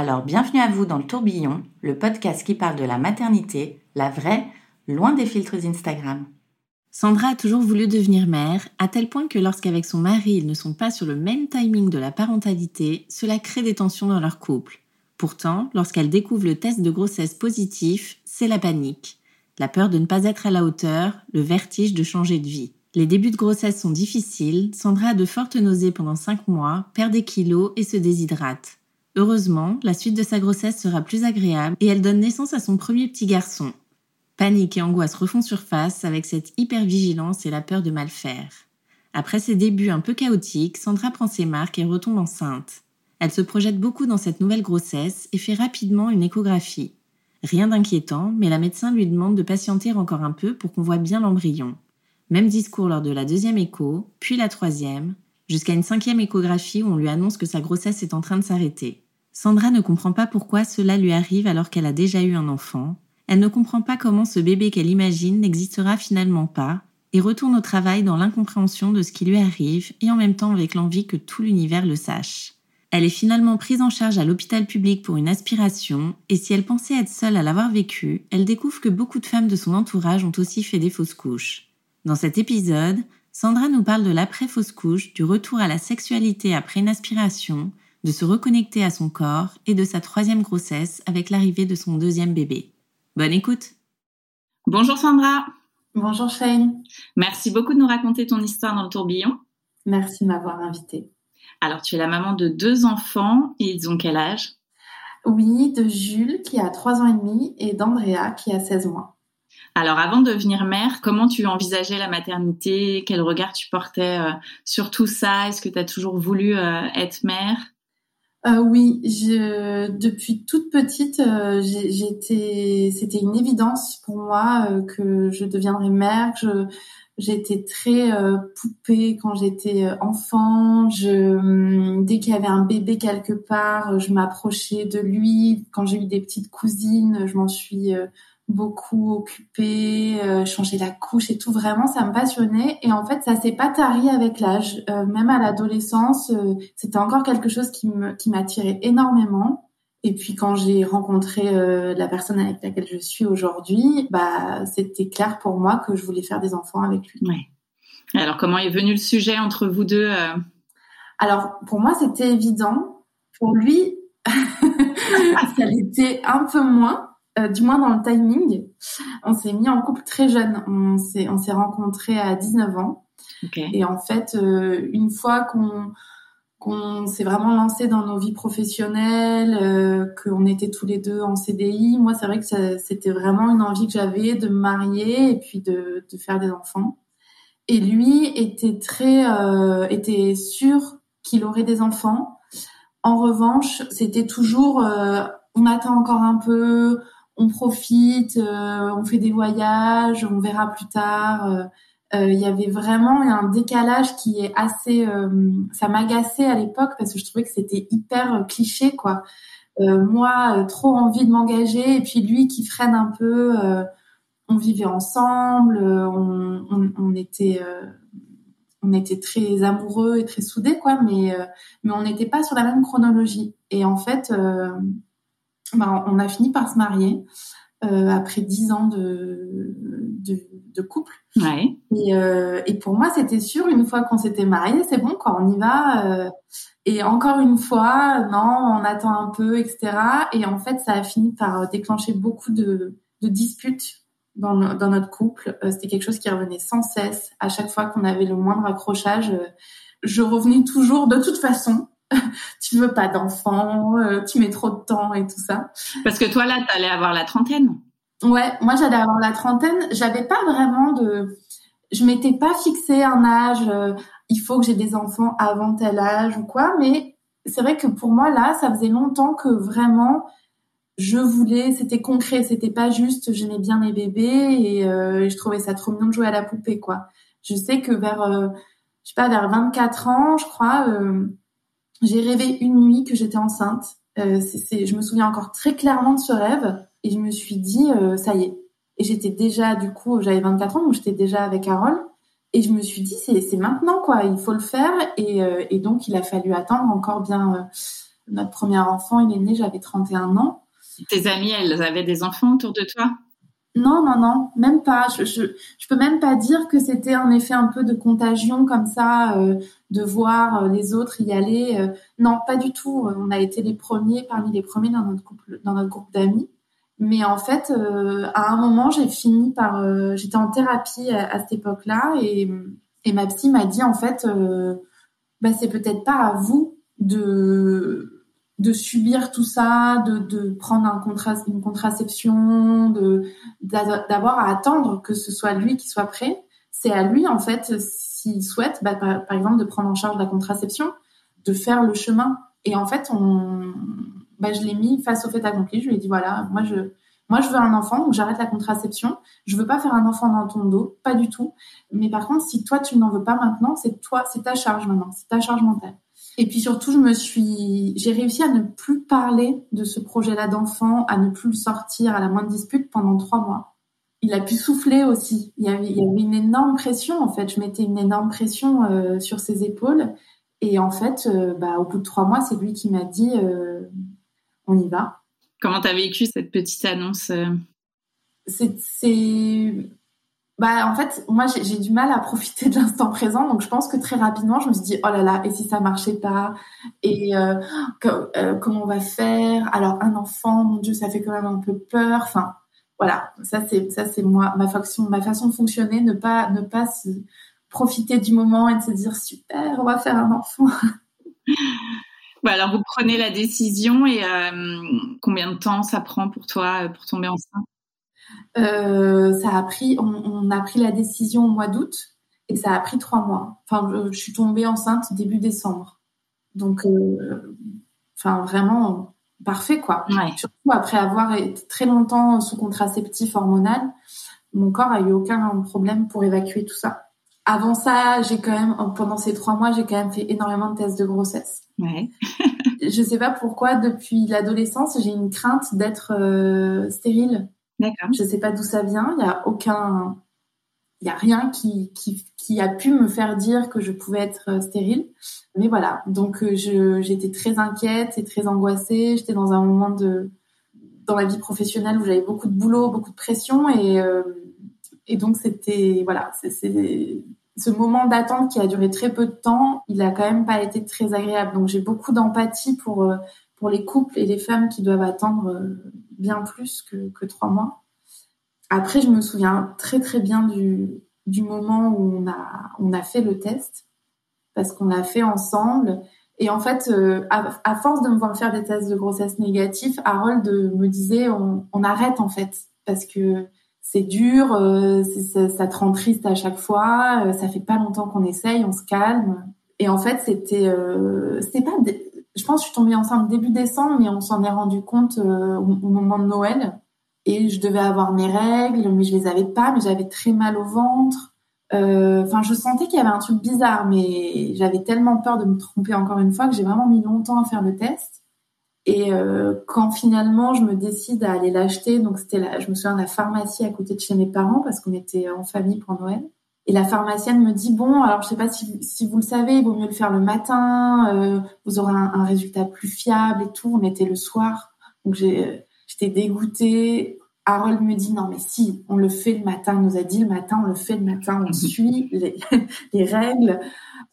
Alors bienvenue à vous dans le tourbillon, le podcast qui parle de la maternité, la vraie, loin des filtres Instagram. Sandra a toujours voulu devenir mère, à tel point que lorsqu'avec son mari ils ne sont pas sur le même timing de la parentalité, cela crée des tensions dans leur couple. Pourtant, lorsqu'elle découvre le test de grossesse positif, c'est la panique. La peur de ne pas être à la hauteur, le vertige de changer de vie. Les débuts de grossesse sont difficiles, Sandra a de fortes nausées pendant 5 mois, perd des kilos et se déshydrate. Heureusement, la suite de sa grossesse sera plus agréable et elle donne naissance à son premier petit garçon. Panique et angoisse refont surface avec cette hypervigilance et la peur de mal faire. Après ses débuts un peu chaotiques, Sandra prend ses marques et retombe enceinte. Elle se projette beaucoup dans cette nouvelle grossesse et fait rapidement une échographie. Rien d'inquiétant, mais la médecin lui demande de patienter encore un peu pour qu'on voit bien l'embryon. Même discours lors de la deuxième écho, puis la troisième, jusqu'à une cinquième échographie où on lui annonce que sa grossesse est en train de s'arrêter. Sandra ne comprend pas pourquoi cela lui arrive alors qu'elle a déjà eu un enfant. Elle ne comprend pas comment ce bébé qu'elle imagine n'existera finalement pas et retourne au travail dans l'incompréhension de ce qui lui arrive et en même temps avec l'envie que tout l'univers le sache. Elle est finalement prise en charge à l'hôpital public pour une aspiration, et si elle pensait être seule à l'avoir vécu, elle découvre que beaucoup de femmes de son entourage ont aussi fait des fausses couches. Dans cet épisode, Sandra nous parle de l'après-fausse couche, du retour à la sexualité après une aspiration, de se reconnecter à son corps et de sa troisième grossesse avec l'arrivée de son deuxième bébé. Bonne écoute Bonjour Sandra Bonjour Shane Merci beaucoup de nous raconter ton histoire dans le tourbillon. Merci de m'avoir invitée. Alors, tu es la maman de deux enfants. Ils ont quel âge? Oui, de Jules qui a trois ans et demi et d'Andrea qui a 16 mois. Alors, avant de devenir mère, comment tu envisageais la maternité? Quel regard tu portais euh, sur tout ça? Est-ce que tu as toujours voulu euh, être mère? Euh, oui, je, depuis toute petite, j'étais, c'était une évidence pour moi que je deviendrais mère. Je, J'étais très euh, poupée quand j'étais euh, enfant. Je, hum, dès qu'il y avait un bébé quelque part, je m'approchais de lui. Quand j'ai eu des petites cousines, je m'en suis euh, beaucoup occupée, euh, changer la couche et tout. Vraiment, ça me passionnait. Et en fait, ça s'est pas tari avec l'âge. même à l'adolescence, c'était encore quelque chose qui me qui m'attirait énormément. Et puis quand j'ai rencontré euh, la personne avec laquelle je suis aujourd'hui, bah c'était clair pour moi que je voulais faire des enfants avec lui. Ouais. Alors comment est venu le sujet entre vous deux euh? Alors pour moi c'était évident. Pour lui, ça l'était un peu moins, euh, du moins dans le timing. On s'est mis en couple très jeune. On s'est on s'est rencontrés à 19 ans. Okay. Et en fait, une fois qu'on qu'on s'est vraiment lancé dans nos vies professionnelles, euh, qu'on était tous les deux en CDI. Moi, c'est vrai que c'était vraiment une envie que j'avais de me marier et puis de, de, faire des enfants. Et lui était très, euh, était sûr qu'il aurait des enfants. En revanche, c'était toujours, euh, on attend encore un peu, on profite, euh, on fait des voyages, on verra plus tard. Euh, il y avait vraiment un décalage qui est assez euh, ça m'agaçait à l'époque parce que je trouvais que c'était hyper euh, cliché quoi. Moi trop envie de m'engager et puis lui qui freine un peu on vivait ensemble on était on était très amoureux et très soudés quoi mais mais on n'était pas sur la même chronologie. Et en fait ben, on a fini par se marier après dix ans de, de, de couple Ouais. Et, euh, et pour moi, c'était sûr, une fois qu'on s'était mariés, c'est bon, quoi, on y va. Euh, Et encore une fois, non, on attend un peu, etc. Et en fait, ça a fini par déclencher beaucoup de, de disputes dans, dans, notre couple. Euh, c'était quelque chose qui revenait sans cesse. À chaque fois qu'on avait le moindre accrochage, euh, je revenais toujours de toute façon. tu veux pas d'enfant, euh, tu mets trop de temps et tout ça. Parce que toi là, t'allais avoir la trentaine. Ouais, moi j'allais avoir la trentaine. J'avais pas vraiment de, je m'étais pas fixé un âge. il faut que j'ai des enfants avant tel âge ou quoi. Mais c'est vrai que pour moi là, ça faisait longtemps que vraiment je voulais, c'était concret, c'était pas juste j'aimais bien les bébés et euh, je trouvais ça trop mignon de jouer à la poupée quoi. Je sais que vers euh, je sais pas vers 24 ans, je crois, euh, j'ai rêvé une nuit que j'étais enceinte. c'est, je me souviens encore très clairement de ce rêve et je me suis dit ça y est. Et j'étais déjà du coup j'avais 24 ans donc j'étais déjà avec Carole et je me suis dit c'est, maintenant quoi, il faut le faire et, et donc il a fallu attendre encore bien notre premier enfant, il est né, j'avais 31 ans. Tes amies, elles avaient des enfants autour de toi? Non, non, non, même pas. Je, je, je peux même pas dire que c'était un effet un peu de contagion comme ça, euh, de voir euh, les autres y aller. Euh. non, pas du tout. On a été les premiers, parmi les premiers dans notre couple, dans notre groupe d'amis. Mais en fait, à un moment, j'ai fini par. J'étais en thérapie à, cette époque-là et, et ma psy m'a dit en fait, bah, c'est peut-être pas à vous de de subir tout ça, de, de prendre une contraception, de d'avoir à attendre que ce soit lui qui soit prêt. C'est à lui en fait, s'il souhaite, bah, par, exemple, de prendre en charge la contraception, de faire le chemin. Et en fait, on, bah, je l'ai mis face au fait accompli. Je lui ai dit voilà, moi je, moi je veux un enfant, donc j'arrête la contraception. Je veux pas faire un enfant dans ton dos, pas du tout. Mais par contre, si toi tu n'en veux pas maintenant, c'est toi, c'est ta charge maintenant, c'est ta charge mentale. Et puis surtout, je me suis, j'ai réussi à ne plus parler de ce projet-là d'enfant, à ne plus le sortir à la moindre dispute pendant trois mois. Il a pu souffler aussi. Il y avait, il y avait une énorme pression en fait. Je mettais une énorme pression euh, sur ses épaules. Et en fait, euh, bah, au bout de trois mois, c'est lui qui m'a dit euh, on y va. Comment t'as vécu cette petite annonce C'est bah en fait moi j'ai du mal à profiter de l'instant présent donc je pense que très rapidement je me suis dit oh là là et si ça marchait pas? Et euh, euh, comment on va faire? Alors un enfant mon dieu ça fait quand même un peu peur. Enfin voilà. Ça c'est ça c'est moi ma façon ma façon de fonctionner ne pas ne pas profiter du moment et de se dire super on va faire un enfant. Bah alors vous prenez la décision et euh, combien de temps ça prend pour toi pour tomber enceinte? Euh, ça a pris, on, a pris la décision au mois d'août et ça a pris trois mois. Enfin, je, suis tombée enceinte début décembre. Donc, euh, enfin, vraiment parfait, quoi. Surtout après avoir été très longtemps sous contraceptif hormonal, mon corps a eu aucun problème pour évacuer tout ça. Avant ça, j'ai quand même, pendant ces trois mois, j'ai quand même fait énormément de tests de grossesse. Ouais. je sais pas pourquoi, depuis l'adolescence, j'ai une crainte d'être euh, stérile. Je sais pas d'où ça vient. Il y a aucun, il y a rien qui, a pu me faire dire que je pouvais être euh, stérile. Mais voilà. Donc euh, j'étais très inquiète et très angoissée. J'étais dans un moment de dans la vie professionnelle où j'avais beaucoup de boulot, beaucoup de pression et euh, donc c'était voilà, ce moment d'attente qui a duré très peu de temps, il a quand même pas été très agréable. Donc j'ai beaucoup d'empathie pour pour les couples et les femmes qui doivent attendre bien plus que, trois mois. Après, je me souviens très très bien du, moment où on a, fait le test, parce qu'on l'a fait ensemble. Et en fait, euh, à, force de me voir faire des tests de grossesse négatifs, Harold me disait on, arrête en fait, parce que c'est dur, euh, ça, te rend triste à chaque fois, ça fait pas longtemps qu'on essaye, on se calme. Et en fait, c'était euh, c'était pas je pense que je suis tombée enceinte début décembre, mais on s'en est rendu compte euh, au, moment de Noël. Et je devais avoir mes règles, mais je les avais pas, mais j'avais très mal au ventre. Euh, enfin, je sentais qu'il y avait un truc bizarre, mais j'avais tellement peur de me tromper encore une fois que j'ai vraiment mis longtemps à faire le test. Et euh, quand finalement je me décide à aller l'acheter, donc c'était là, je me souviens de la pharmacie à côté de chez mes parents parce qu'on était en famille pour Noël. Et la pharmacienne me dit bon, alors je sais pas si, si vous le savez, il vaut mieux le faire le matin, euh, vous aurez un, un, résultat plus fiable et tout. On était le soir, donc j'ai, j'étais dégoûtée. Harold me dit non mais si, on le fait le matin, il nous a dit le matin, on le fait le matin, on suit les, les règles.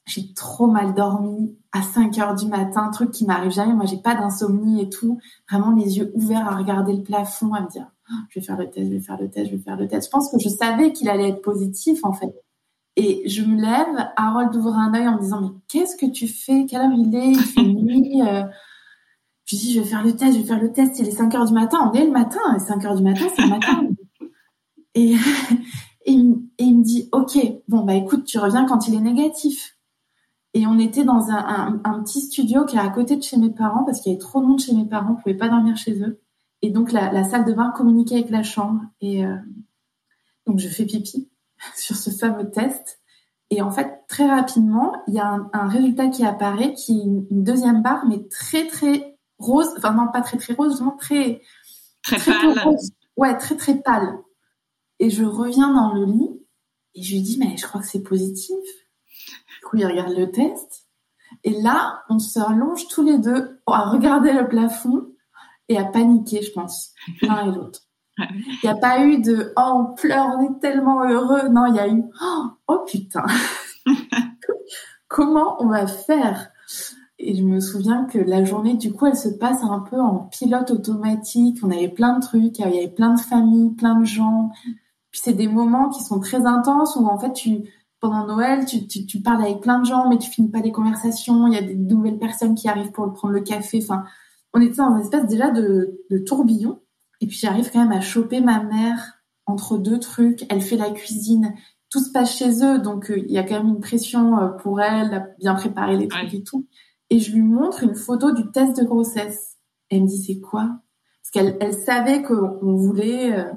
J'ai trop mal dormi à 5 heures du matin, truc qui m'arrive jamais. Moi, j'ai pas d'insomnie et tout. Vraiment les yeux ouverts à regarder le plafond, à me dire oh, je vais faire le test, je vais faire le test, je vais faire le test. Je pense que je savais qu'il allait être positif en fait. Et je me lève, Harold ouvre un œil en me disant mais qu'est-ce que tu fais? Quelle heure il est? Il fait nuit. Euh, je dis, je vais faire le test, je vais faire le test. Il est 5 heures du matin. On est le matin. Et 5 heures du matin, c'est le matin. et, et, il me dit, OK, bon, bah écoute, tu reviens quand il est négatif. Et on était dans un, un, petit studio qui est à côté de chez mes parents parce qu'il y avait trop de monde chez mes parents. On pouvait pas dormir chez eux. Et donc, la, la salle de bain communiquait avec la chambre. Et euh, donc, je fais pipi sur ce fameux test. Et en fait, très rapidement, il y a un, un résultat qui apparaît, qui est une, une deuxième barre, mais très, très rose, enfin non pas très très rose, vraiment très très, pâle. Ouais, très très pâle. Et je reviens dans le lit et je lui dis mais je crois que c'est positif. Du coup, il regarde le test et là, on se allonge tous les deux à regarder le plafond et à paniquer, je pense, l'un et l'autre. Il n'y a pas eu de oh on pleure, on est tellement heureux. Non, il y a eu oh, oh putain. Comment on va faire? Et je me souviens que la journée, du coup, elle se passe un peu en pilote automatique. On avait plein de trucs, il y avait plein de familles, plein de gens. Puis c'est des moments qui sont très intenses où en fait, tu, pendant Noël, tu, tu, tu, parles avec plein de gens, mais tu finis pas les conversations. Il y a des nouvelles personnes qui arrivent pour prendre le café. Enfin, on était dans une espèce déjà de, de tourbillon. Et puis j'arrive quand même à choper ma mère entre deux trucs. Elle fait la cuisine. Tout se passe chez eux, donc euh, il y a quand même une pression euh, pour elle, à bien préparer les trucs et tout et je lui montre une photo du test de grossesse. Elle me dit c'est quoi? Parce qu'elle elle savait qu'on voulait. Euh,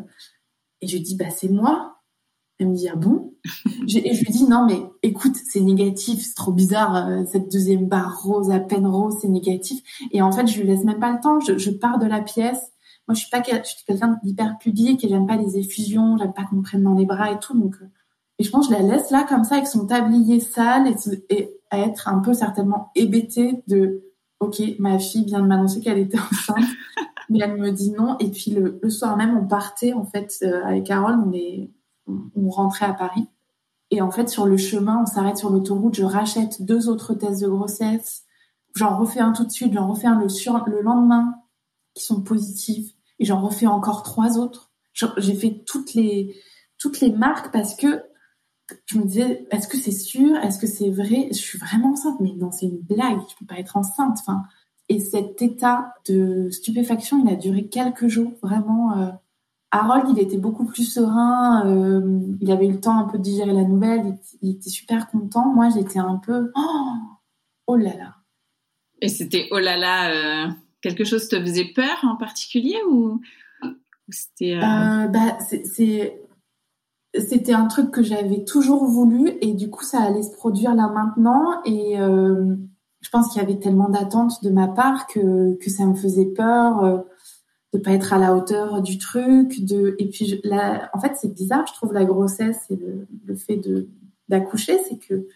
et je lui dis bah c'est moi. Elle me dit ah bon? Et je lui dis non mais écoute c'est négatif, c'est trop bizarre cette deuxième barre rose à peine rose c'est négatif. Et en fait je lui laisse même pas le temps. Je, je pars de la pièce. Moi je suis pas quelqu'un d'hyper public et j'aime pas les effusions, j'aime pas qu'on me prenne dans les bras et tout donc. Euh, et je pense que je la laisse là comme ça avec son tablier sale et, et à être un peu certainement hébétée de ok ma fille vient de m'annoncer qu'elle était enceinte mais elle me dit non et puis le, soir même on partait en fait euh, avec Carole on est on, rentrait à Paris et en fait sur le chemin on s'arrête sur l'autoroute je rachète deux autres tests de grossesse j'en refais un tout de suite j'en refais un le sur le lendemain qui sont positifs et j'en refais encore trois autres j'ai fait toutes les toutes les marques parce que je me disais, est-ce que c'est sûr? Est-ce que c'est vrai? Je suis vraiment enceinte Mais non, c'est une blague. Je peux pas être enceinte. Enfin, et cet état de stupéfaction, il a duré quelques jours. Vraiment, euh, Harold, il était beaucoup plus serein. Euh, il avait eu le temps un peu de digérer la nouvelle. Il, était super content. Moi, j'étais un peu, oh, oh là là. Et c'était oh là là. Euh, quelque chose te faisait peur en particulier ou, c'était bah, c'est c'était un truc que j'avais toujours voulu et du coup ça allait se produire là maintenant et euh, je pense qu'il y avait tellement d'attentes de ma part que, que ça me faisait peur euh, de pas être à la hauteur du truc de et puis je, en fait c'est bizarre je trouve la grossesse et le, le fait de d'accoucher c'est que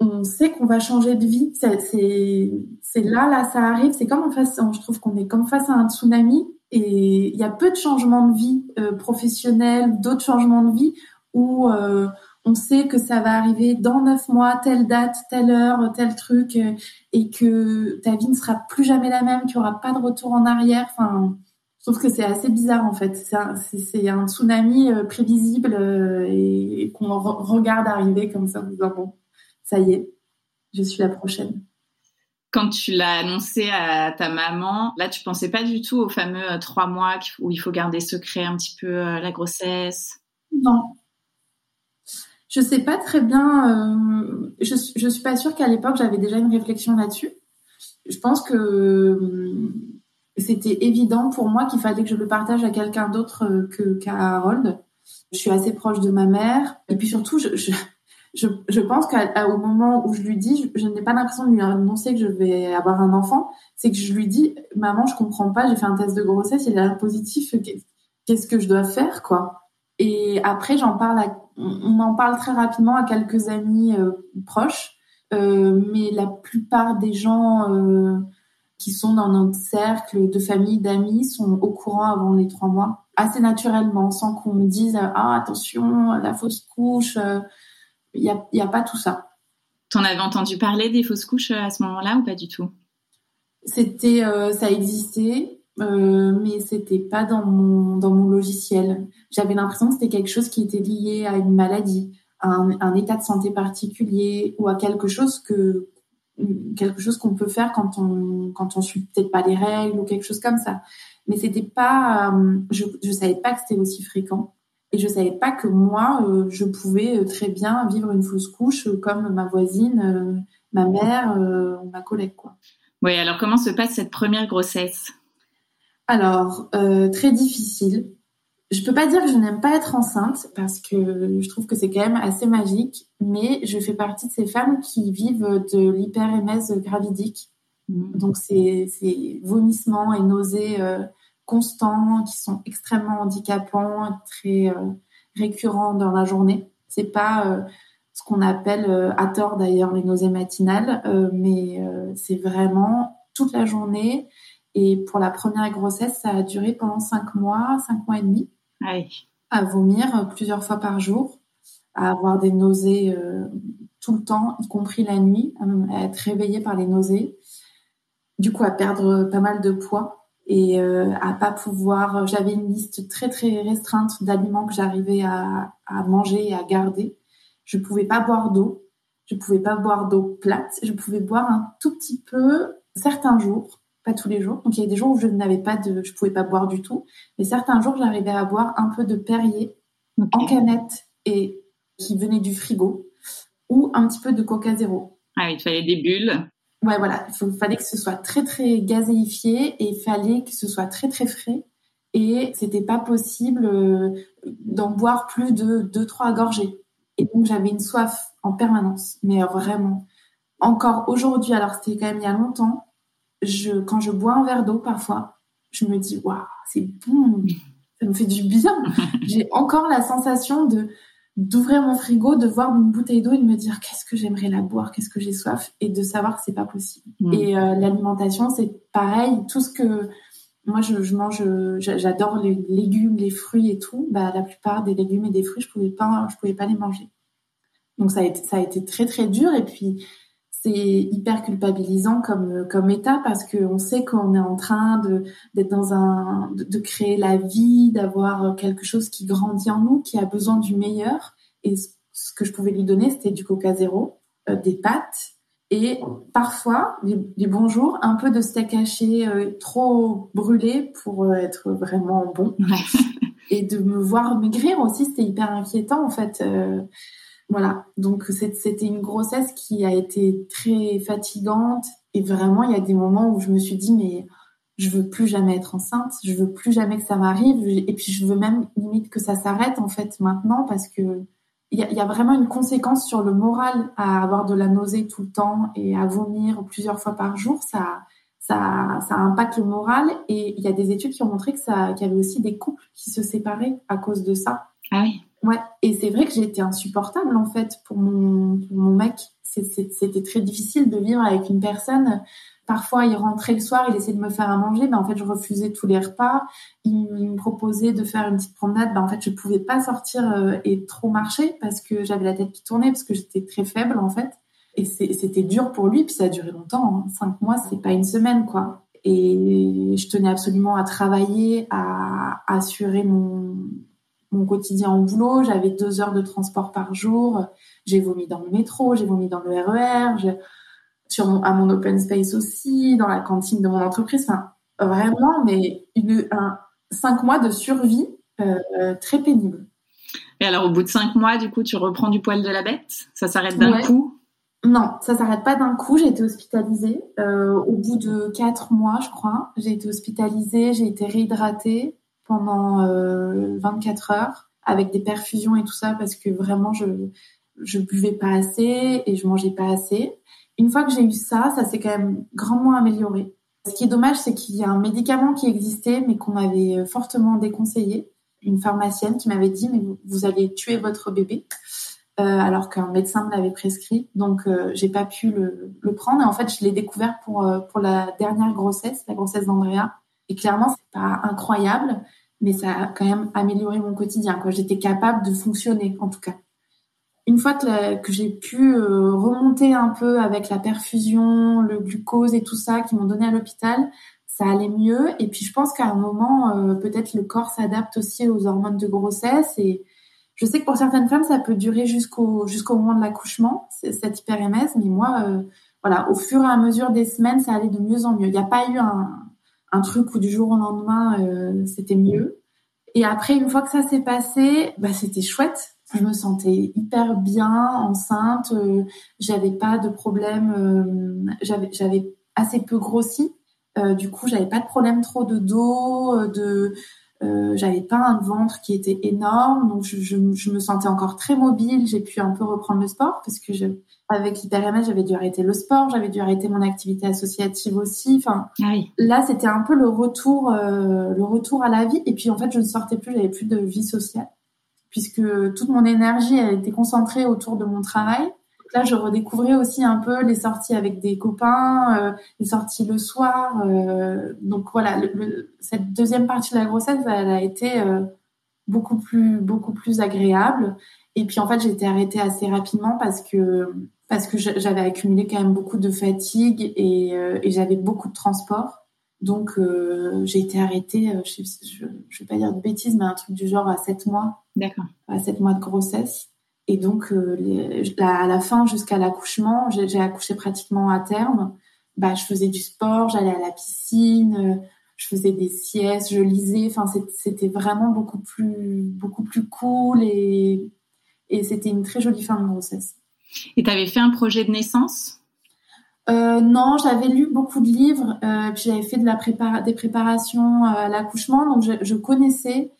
on sait qu'on va changer de vie c'est là là ça arrive c'est comme en face je trouve qu'on est comme face à un tsunami et il y a peu de changements de vie euh, professionnels, d'autres changements de vie où euh, on sait que ça va arriver dans neuf mois, telle date, telle heure, tel truc, euh, et que ta vie ne sera plus jamais la même, qu'il n'y aura pas de retour en arrière. Enfin, je trouve que c'est assez bizarre en fait. C'est un, un, tsunami euh, prévisible et, qu'on regarde arriver comme ça ça y est, je suis la prochaine. Quand tu l'as annoncé à ta maman, là tu pensais pas du tout aux fameux trois mois où il faut garder secret un petit peu la grossesse? Non, je sais pas très bien. Euh, je, je suis pas sûre qu'à l'époque j'avais déjà une réflexion là-dessus. Je pense que euh, c'était évident pour moi qu'il fallait que je le partage à quelqu'un d'autre euh, que qu'à Harold. Je suis assez proche de ma mère et puis surtout je, je, je, pense qu'au moment où je lui dis, je, n'ai pas l'impression de lui annoncer que je vais avoir un enfant. C'est que je lui dis, maman, je comprends pas, j'ai fait un test de grossesse, il est positif, qu'est-ce que je dois faire, quoi? Et après, j'en parle à on en parle très rapidement à quelques amis euh, proches, euh, mais la plupart des gens euh, qui sont dans notre cercle de famille, d'amis, sont au courant avant les trois mois. assez naturellement, sans qu'on me dise ah attention la fausse couche. Il n'y a, y a pas tout ça. T'en avais entendu parler des fausses couches à ce moment-là ou pas du tout? C'était, ça existait, euh, mais c'était pas dans mon dans mon logiciel. J'avais l'impression que c'était quelque chose qui était lié à une maladie, à un, état de santé particulier ou à quelque chose que quelque chose qu'on peut faire quand on quand on suit peut-être pas les règles ou quelque chose comme ça. Mais c'était pas, euh, je je savais pas que c'était aussi fréquent et je savais pas que moi euh, je pouvais très bien vivre une fausse couche comme ma voisine, ma mère ou ma collègue quoi. Oui, alors comment se passe cette première grossesse? Alors, euh, très difficile. Je peux pas dire que je n'aime pas être enceinte parce que je trouve que c'est quand même assez magique, mais je fais partie de ces femmes qui vivent de l'hyperémèse gravidique. Mmh. Donc, c'est ces vomissements et nausées euh, constants qui sont extrêmement handicapants, très euh, récurrents dans la journée. C'est pas ce qu'on appelle à tort d'ailleurs les nausées matinales, mais c'est vraiment toute la journée et pour la première grossesse, ça a duré pendant cinq mois, cinq mois et demi. À vomir plusieurs fois par jour, à avoir des nausées euh, tout le temps, y compris la nuit, à être réveillée par les nausées. Du coup, à perdre pas mal de poids et euh, à pas pouvoir. J'avais une liste très très restreinte d'aliments que j'arrivais à, à manger et à garder. Je pouvais pas boire d'eau. Je pouvais pas boire d'eau plate. Je pouvais boire un tout petit peu certains jours pas tous les jours. Donc il y a des jours où je n'avais pas de, je pouvais pas boire du tout, mais certains jours j'arrivais à boire un peu de Perrier en canette et qui venait du frigo ou un petit peu de Coca Zéro. Ah oui, il fallait des bulles. Ouais, voilà, il fallait que ce soit très très gazéifié et il fallait que ce soit très très frais et c'était pas possible euh, d'en boire plus de deux trois gorgées. Et donc j'avais une soif en permanence, mais vraiment. Encore aujourd'hui, alors c'était quand même il y a longtemps, je, quand je bois un verre d'eau parfois, je me dis, waouh, c'est bon, ça me fait du bien. J'ai encore la sensation de d'ouvrir mon frigo, de voir une bouteille d'eau et de me dire qu'est-ce que j'aimerais la boire, qu'est-ce que j'ai soif et de savoir que c'est pas possible. Mm. Et euh, l'alimentation, c'est pareil, tout ce que moi je, je mange, j'adore les légumes, les fruits et tout. Bah la plupart des légumes et des fruits, je pouvais pas, je pouvais pas les manger. Donc ça a été, ça a été très très dur et puis c'est hyper culpabilisant comme comme état parce qu'on sait qu'on est en train de d'être dans un de, créer la vie, d'avoir quelque chose qui grandit en nous, qui a besoin du meilleur. Et ce que je pouvais lui donner, c'était du Coca zéro, euh, des pâtes et parfois des, bons jours, un peu de steak haché euh, trop brûlé pour euh, être vraiment bon. et de me voir maigrir aussi, c'était hyper inquiétant en fait. Voilà, donc c'était une grossesse qui a été très fatigante. Et vraiment il y a des moments où je me suis dit mais je veux plus jamais être enceinte, je veux plus jamais que ça m'arrive. Et puis je veux même limite que ça s'arrête en fait maintenant parce que il y, a, vraiment une conséquence sur le moral à avoir de la nausée tout le temps et à vomir plusieurs fois par jour, ça ça, ça impacte le moral. Et il y a des études qui ont montré que ça qu'il y avait aussi des couples qui se séparaient à cause de ça. Ah oui. Ouais, et c'est vrai que j'ai été insupportable en fait pour mon, pour mon mec. C'était très difficile de vivre avec une personne. Parfois, il rentrait le soir, il essayait de me faire à manger, mais en fait, je refusais tous les repas. Il, me proposait de faire une petite promenade, ben en fait, je pouvais pas sortir euh, et trop marcher parce que j'avais la tête qui tournait, parce que j'étais très faible en fait. Et c'était dur pour lui, puis ça a duré longtemps. Hein. Cinq mois, c'est pas une semaine, quoi. Et je tenais absolument à travailler, à assurer mon, mon quotidien au boulot. J'avais deux heures de transport par jour. J'ai vomi dans le métro, j'ai vomi dans le RER, sur mon, à mon open space aussi, dans la cantine de mon entreprise. Enfin, vraiment, mais une, un, cinq mois de survie euh, très pénible. Et alors, au bout de cinq mois, du coup, tu reprends du poil de la bête? Ça s'arrête d'un coup? Non, ça s'arrête pas d'un coup. J'ai été hospitalisée. Euh, au bout de quatre mois, je crois, j'ai été hospitalisée, j'ai été réhydratée pendant 24 euh, heures avec des perfusions et tout ça parce que vraiment je je buvais pas assez et je mangeais pas assez. Une fois que j'ai eu ça, ça s'est quand même grandement amélioré. Ce qui est dommage, c'est qu'il y a un médicament qui existait mais qu'on m'avait euh, fortement déconseillé. Une pharmacienne qui m'avait dit mais vous, allez tuer votre bébé. Euh, alors qu'un médecin me l'avait prescrit. Donc, euh, j'ai pas pu le, prendre. Et en fait, je l'ai découvert pour pour la dernière grossesse, la grossesse d'Andrea. Et clairement, c'est pas incroyable, mais ça a quand même amélioré mon quotidien. J'étais capable de fonctionner en tout cas. Une fois que, que j'ai pu euh, remonter un peu avec la perfusion, le glucose et tout ça qui m'ont donné à l'hôpital, ça allait mieux. Et puis je pense qu'à un moment, euh, peut-être le corps s'adapte aussi aux hormones de grossesse. Et je sais que pour certaines femmes, ça peut durer jusqu'au jusqu'au moment de l'accouchement, cette hyperémèse. Mais moi, euh, voilà, au fur et à mesure des semaines, ça allait de mieux en mieux. Il n'y a pas eu un, un truc où du jour au lendemain, euh, c'était mieux. Et après, une fois que ça s'est passé, bah, c'était chouette. Je me sentais hyper bien enceinte. j'avais pas de problème. j'avais j'avais assez peu grossi. Euh, du coup, j'avais pas de problème trop de dos, euh, de euh, j'avais pas un ventre qui était énorme, donc je, je, je me sentais encore très mobile. J'ai pu un peu reprendre le sport parce que je, avec l'hyper j'avais dû arrêter le sport, j'avais dû arrêter mon activité associative aussi. Enfin, ah là, c'était un peu le retour, euh, le retour à la vie. Et puis en fait, je ne sortais plus, j'avais plus de vie sociale puisque toute mon énergie elle était concentrée autour de mon travail là, je redécouvrais aussi un peu les sorties avec des copains, euh, les sorties le soir. Euh, donc voilà, le, cette deuxième partie de la grossesse, elle a été euh, beaucoup plus beaucoup plus agréable. Et puis en fait, j'ai été arrêtée assez rapidement parce que parce que j'avais accumulé quand même beaucoup de fatigue et, et j'avais beaucoup de transport. Donc j'ai été arrêtée, je, je vais pas dire de bêtises, mais un truc du genre à 7 mois. D'accord. À 7 mois de grossesse. Et donc, euh, à la fin, jusqu'à l'accouchement, j'ai accouché pratiquement à terme. Bah, je faisais du sport, j'allais à la piscine, euh, je faisais des siestes, je lisais. Enfin, c'était vraiment beaucoup plus, beaucoup plus cool et, et c'était une très jolie fin de grossesse. Et tu avais fait un projet de naissance? Euh, non, j'avais lu beaucoup de livres, euh, puis j'avais fait de la prépara des préparations à l'accouchement, donc je, je, connaissais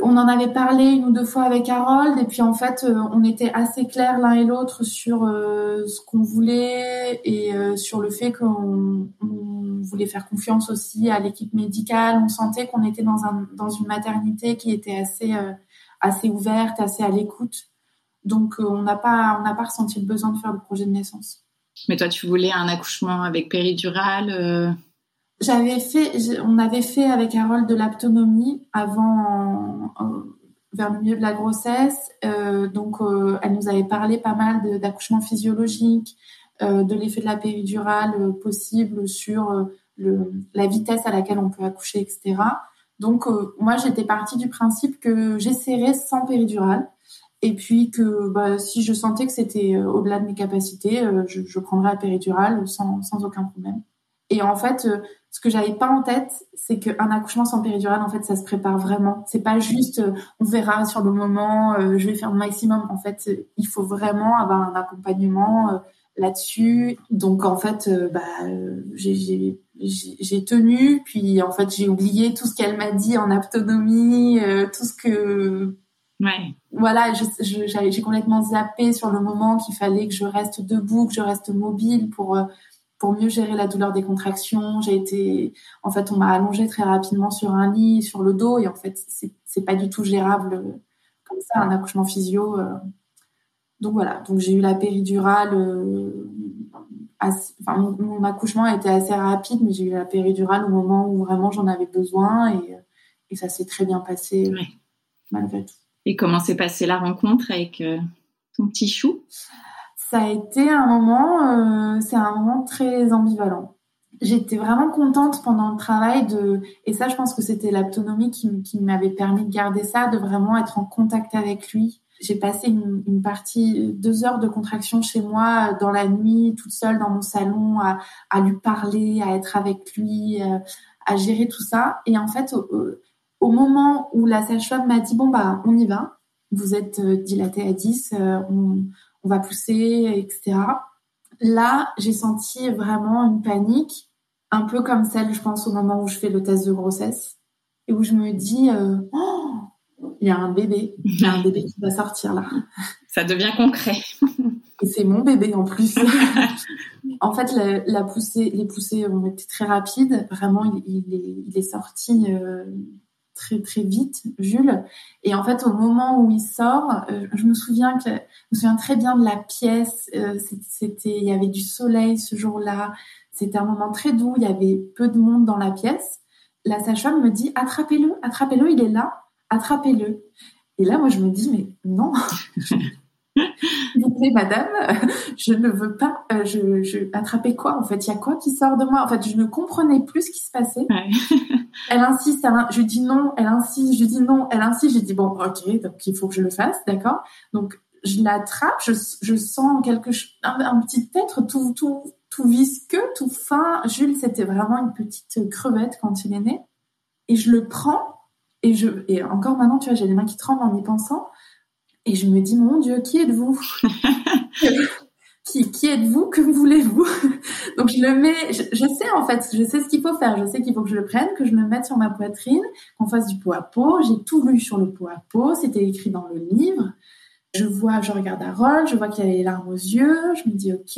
on en avait parlé une ou deux fois avec Harold et puis en fait euh, on était assez clairs l'un et l'autre sur euh, ce qu'on voulait et euh, sur le fait qu'on voulait faire confiance aussi à l'équipe médicale. On sentait qu'on était dans un dans une maternité qui était assez ouverte, assez à l'écoute. Donc on n'a pas on n'a pas ressenti le besoin de faire le projet de naissance. Mais toi tu voulais un accouchement avec péridurale j'avais fait, on avait fait avec Harold de l'aptonomie avant, vers le milieu de la grossesse. Euh, donc, euh, elle nous avait parlé pas mal d'accouchement physiologique, euh, de l'effet de la péridurale possible sur la vitesse à laquelle on peut accoucher, etc. Donc, moi, j'étais partie du principe que j'essaierais sans péridurale. Et puis que bah, si je sentais que c'était au-delà de mes capacités, je, je prendrais la péridurale sans, sans aucun problème. Et en fait, euh, ce que j'avais pas en tête, c'est qu'un accouchement sans péridurale, en fait, ça se prépare vraiment. C'est pas juste, euh, on verra sur le moment, euh, je vais faire le maximum. En fait, il faut vraiment avoir un accompagnement là-dessus. Donc, en fait, bah, j'ai tenu, puis en fait, j'ai oublié tout ce qu'elle m'a dit en autonomie, tout ce que Ouais. Voilà, j'ai complètement zappé sur le moment qu'il fallait que je reste debout, que je reste mobile pour pour mieux gérer la douleur des contractions. J'ai été, en fait, on m'a allongé très rapidement sur un lit, sur le dos, et en fait, c'est, pas du tout gérable euh, comme ça, un accouchement physio. Euh. Donc voilà, donc j'ai eu la péridurale. Euh, enfin, mon, accouchement a été assez rapide, mais j'ai eu la péridurale au moment où vraiment j'en avais besoin, et, et ça s'est très bien passé malgré tout. Et comment s'est passée la rencontre avec ton petit chou? Ça a été un moment, euh, c'est un moment très ambivalent. J'étais vraiment contente pendant le travail de, et ça, je pense que c'était l'autonomie qui, m'avait permis de garder ça, de vraiment être en contact avec lui. J'ai passé une, partie, deux heures de contraction chez moi dans la nuit, toute seule dans mon salon, à, lui parler, à être avec lui, euh, à gérer tout ça. Et en fait, au, moment où la sage-femme m'a dit bon bah on y va, vous êtes euh, dilaté à 10, on, on va pousser, etc. Là, j'ai senti vraiment une panique, un peu comme celle, je pense, au moment où je fais le test de grossesse, et où je me dis, euh, oh, il y a un bébé, il y a un bébé qui va sortir là. Ça devient concret. Et c'est mon bébé en plus. en fait, la, poussée, les poussées ont été très rapides. Vraiment, il, est, sorti euh, très très vite, Jules. Et en fait, au moment où il sort, euh, je me souviens que je me souviens très bien de la pièce. Euh, c'était, il y avait du soleil ce jour-là. C'était un moment très doux. Il y avait peu de monde dans la pièce, la sage-femme me dit attrapez-le, attrapez-le, il est là, attrapez-le. Et là, moi, je me dis mais non. madame, je ne veux pas, euh, je, je attraper quoi en fait? Il y a quoi qui sort de moi? En fait, je ne comprenais plus ce qui se passait. elle insiste, je dis non, elle insiste, je dis non, elle insiste, j'ai dit bon, ok, donc il faut que je le fasse, d'accord? Donc je l'attrape, je, je sens quelque chose, un, petit être tout, tout, tout visqueux, tout fin. Jules, c'était vraiment une petite crevette quand il est né, et je le prends. Et je et encore maintenant, tu vois, j'ai les mains qui tremblent en y pensant. Et je me dis, mon Dieu, qui êtes-vous Qui, qui êtes-vous Que voulez-vous Donc je le mets, je, sais en fait, je sais ce qu'il faut faire. Je sais qu'il faut que je le prenne, que je le mette sur ma poitrine, qu'on fasse du pot à pot. J'ai tout lu sur le pot à pot, c'était écrit dans le livre. Je vois, je regarde Harold, je vois qu'il a les larmes aux yeux. Je me dis, ok.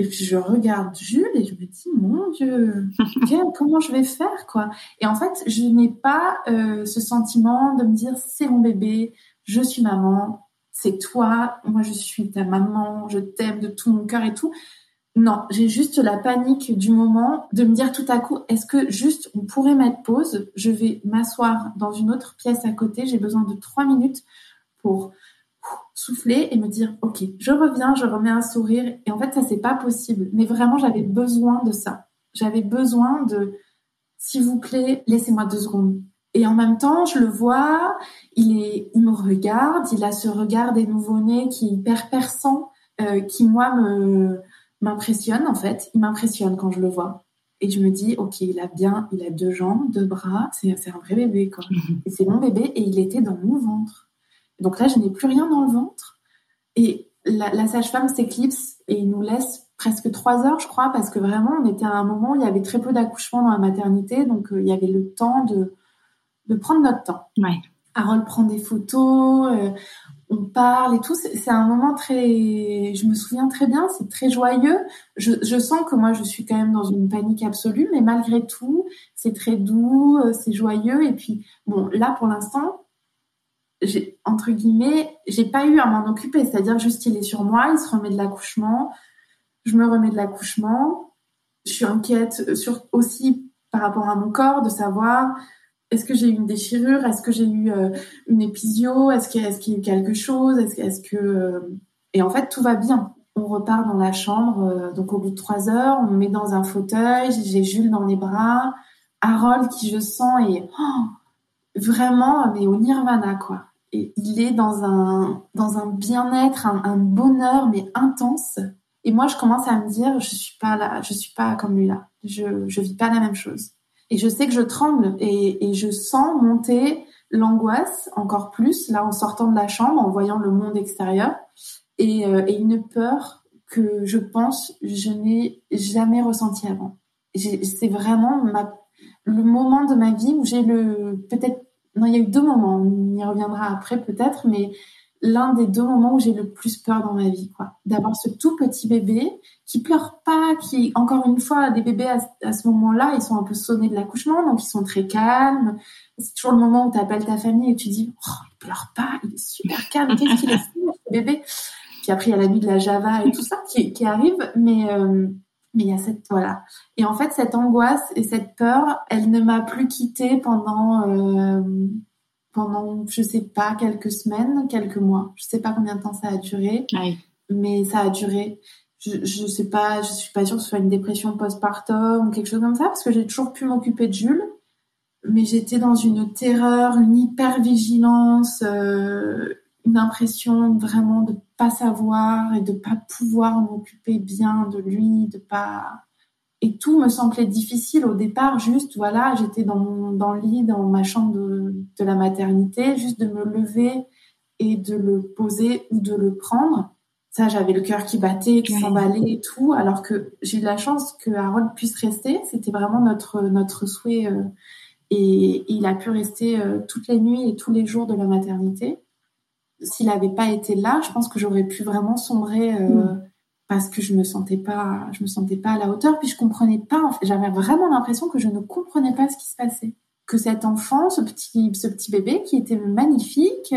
Et puis je regarde Jules et je me dis, mon Dieu, comment je vais faire quoi? Et en fait, je n'ai pas euh, ce sentiment de me dire, c'est mon bébé, je suis maman, c'est toi, moi je suis ta maman, je t'aime de tout mon cœur et tout. Non, j'ai juste la panique du moment de me dire tout à coup, est-ce que juste on pourrait mettre pause? Je vais m'asseoir dans une autre pièce à côté. J'ai besoin de trois minutes pour souffler et me dire, ok, je reviens, je remets un sourire. Et en fait, ça c'est pas possible. Mais vraiment, j'avais besoin de ça. J'avais besoin de, s'il vous plaît, laissez-moi deux secondes. Et en même temps, je le vois, il, est, il me regarde, il a ce regard des nouveau-nés qui est hyper perçant, euh, qui moi me m'impressionne en fait. Il m'impressionne quand je le vois. Et je me dis, ok, il a bien, il a deux jambes, deux bras, c'est un vrai bébé quoi. Et c'est mon bébé et il était dans mon ventre. Donc là, je n'ai plus rien dans le ventre. Et la, la sage-femme s'éclipse et il nous laisse presque trois heures, je crois, parce que vraiment, on était à un moment où il y avait très peu d'accouchements dans la maternité, donc euh, il y avait le temps de de prendre notre temps. Ouais. Harold prend des photos, euh, on parle et tout. C'est un moment très, je me souviens très bien, c'est très joyeux. Je, je, sens que moi, je suis quand même dans une panique absolue, mais malgré tout, c'est très doux, euh, c'est joyeux. Et puis, bon, là, pour l'instant, j'ai entre guillemets, j'ai pas eu à m'en occuper. C'est-à-dire juste, il est sur moi, il se remet de l'accouchement, je me remets de l'accouchement. Je suis inquiète sur aussi par rapport à mon corps, de savoir est-ce que j'ai eu une déchirure? Est-ce que j'ai eu euh, une épisio? Est-ce qu'il y a eu quelque chose? Est-ce que euh, et en fait tout va bien. On repart dans la chambre. Euh, donc au bout de trois heures, on me met dans un fauteuil. J'ai Jules dans les bras. Harold qui je sens est oh, vraiment mais au nirvana quoi. Et il est dans un dans un bien-être, un, un, bonheur mais intense. Et moi je commence à me dire je suis pas là, je suis pas comme lui là. Je je vis pas la même chose. Et je sais que je tremble et, je sens monter l'angoisse encore plus, là en sortant de la chambre, en voyant le monde extérieur, et, euh, une peur que je pense je n'ai jamais ressenti avant. C'est vraiment le moment de ma vie où j'ai le peut-être non il y a eu deux moments, on y reviendra après peut-être, mais l'un des deux moments où j'ai le plus peur dans ma vie, quoi. D'avoir ce tout petit bébé qui pleure pas, qui, encore une fois, des bébés à, ce moment-là, ils sont un peu sonnés de l'accouchement, donc ils sont très calmes. C'est toujours le moment où tu appelles ta famille et tu dis, oh, il pleure pas, il est super calme, qu'est-ce qu'il est fou, ce bébé? Puis après, il y a la nuit de la Java et tout ça qui, qui arrive, mais, euh, mais il y a cette, voilà. Et en fait, cette angoisse et cette peur, elle ne m'a plus quittée pendant, euh, pendant, je sais pas, quelques semaines, quelques mois. Je sais pas combien de temps ça a duré, mais ça a duré. Je, je sais pas, je suis pas sûre que ce soit une dépression postpartum ou quelque chose comme ça, parce que j'ai toujours pu m'occuper de Jules, mais j'étais dans une terreur, une hyper vigilance, euh, une impression vraiment de pas savoir et de pas pouvoir m'occuper bien de lui, de pas et tout me semblait difficile au départ. Juste, voilà, j'étais dans, dans le lit, dans ma chambre de, la maternité, juste de me lever et de le poser ou de le prendre. Ça, j'avais le cœur qui battait, qui s'emballait et tout. Alors que j'ai eu la chance que Harold puisse rester. C'était vraiment notre notre souhait. Euh, et, il a pu rester euh, toutes les nuits et tous les jours de la maternité. S'il n'avait pas été là, je pense que j'aurais pu vraiment sombrer. Euh, mm parce que je me sentais pas, je me sentais pas à la hauteur, puis je comprenais pas. En fait, j'avais vraiment l'impression que je ne comprenais pas ce qui se passait, que cet enfant, ce petit, ce petit bébé qui était magnifique,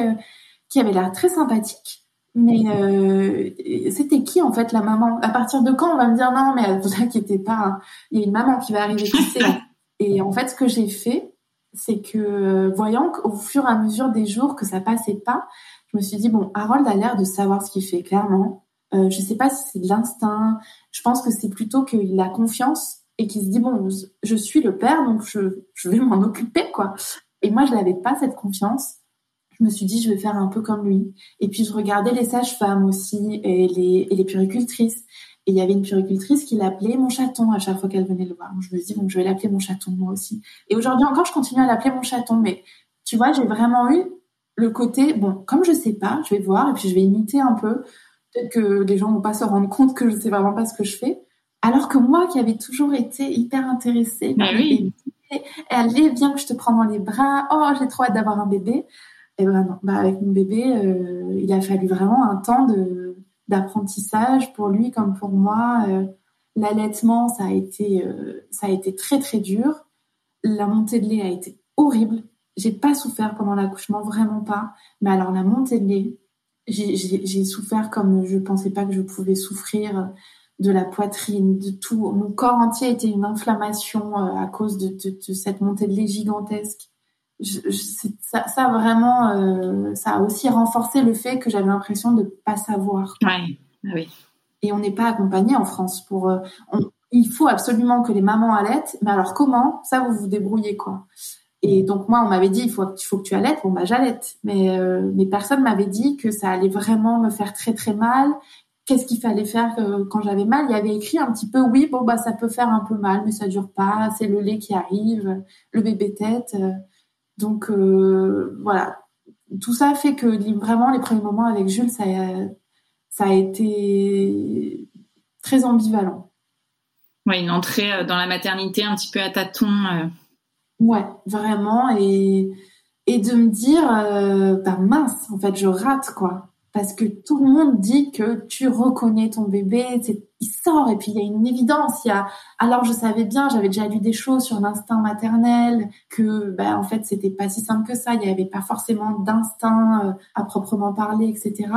qui avait l'air très sympathique, mais euh, c'était qui en fait la maman? À partir de quand on va me dire non, mais vous inquiétez pas, hein, il y a une maman qui va arriver, qui sait. Et en fait, ce que j'ai fait, c'est que voyant qu'au fur et à mesure des jours que ça passait pas, je me suis dit bon, Harold a l'air de savoir ce qu'il fait clairement. Euh, je sais pas si c'est de l'instinct. Je pense que c'est plutôt qu'il a confiance et qu'il se dit bon, je suis le père, donc je, je vais m'en occuper quoi. Et moi, je n'avais pas cette confiance. Je me suis dit, je vais faire un peu comme lui. Et puis, je regardais les sages-femmes aussi et les, et les puricultrices. Et il y avait une puricultrice qui l'appelait mon chaton à chaque fois qu'elle venait le voir. je me suis dit, bon, je vais l'appeler mon chaton moi aussi. Et aujourd'hui encore, je continue à l'appeler mon chaton. Mais tu vois, j'ai vraiment eu le côté, bon, comme je sais pas, je vais voir et puis je vais imiter un peu. Peut-être que les gens vont pas se rendre compte que je sais vraiment pas ce que je fais. Alors que moi, qui avais toujours été hyper intéressée par oui. allez, viens que je te prends dans les bras. Oh, j'ai trop hâte d'avoir un bébé. Bah avec mon bébé, euh, il a fallu vraiment un temps d'apprentissage pour lui comme pour moi. Euh, L'allaitement, ça a été euh, ça a été très très dur. La montée de lait a été horrible. J'ai pas souffert pendant l'accouchement, vraiment pas. Mais alors la montée de lait, j'ai souffert comme je pensais pas que je pouvais souffrir de la poitrine, de tout. Mon corps entier était une inflammation à cause de, cette montée de lait gigantesque. Je, ça, ça, vraiment, euh, ça a aussi renforcé le fait que j'avais l'impression de pas savoir. Ouais, ah oui. Et on n'est pas accompagné en France pour. Euh, il faut absolument que les mamans allaitent, mais alors comment? Ça, vous vous débrouillez quoi. Et donc moi, on m'avait dit il faut, il faut que tu allaites. Bon bah j'allaite, mais euh, mais personne m'avait dit que ça allait vraiment me faire très très mal. Qu'est-ce qu'il fallait faire euh, quand j'avais mal? Il y avait écrit un petit peu oui bon bah ça peut faire un peu mal, mais ça dure pas. C'est le lait qui arrive, le bébé tête. Donc euh, voilà, tout ça fait que vraiment les premiers moments avec Jules ça a, ça a été très ambivalent. Oui, une entrée dans la maternité un petit peu à tâtons. Ouais, vraiment. Et, et de me dire, euh, bah mince, en fait, je rate, quoi. Parce que tout le monde dit que tu reconnais ton bébé, il sort et puis il y a une évidence. Il y a, alors je savais bien, j'avais déjà lu des choses sur l'instinct maternel, que ben en fait c'était pas si simple que ça. Il n'y avait pas forcément d'instinct euh, à proprement parler, etc.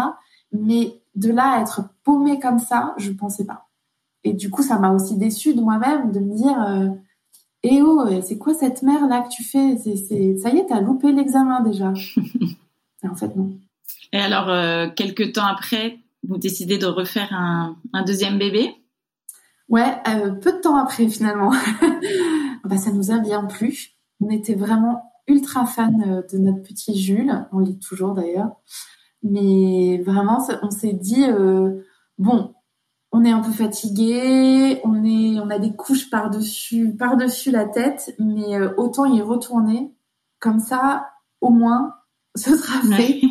Mais de là à être paumé comme ça, je pensais pas. Et du coup, ça m'a aussi déçue de moi-même de me dire, euh, eh oh, c'est quoi cette mère là que tu fais? C'est, Ça y est, t'as loupé l'examen déjà. en fait, non. Et alors, euh, quelques temps après, vous décidez de refaire un, deuxième bébé? Ouais, euh, peu de temps après finalement. bah, ça nous a bien plu. On était vraiment ultra fan euh, de notre petit Jules. On l'est toujours d'ailleurs. Mais vraiment, on s'est dit, bon, on est un peu fatigué, on est, on a des couches par dessus, par dessus la tête, mais autant y retourner. Comme ça, au moins, ce sera fait.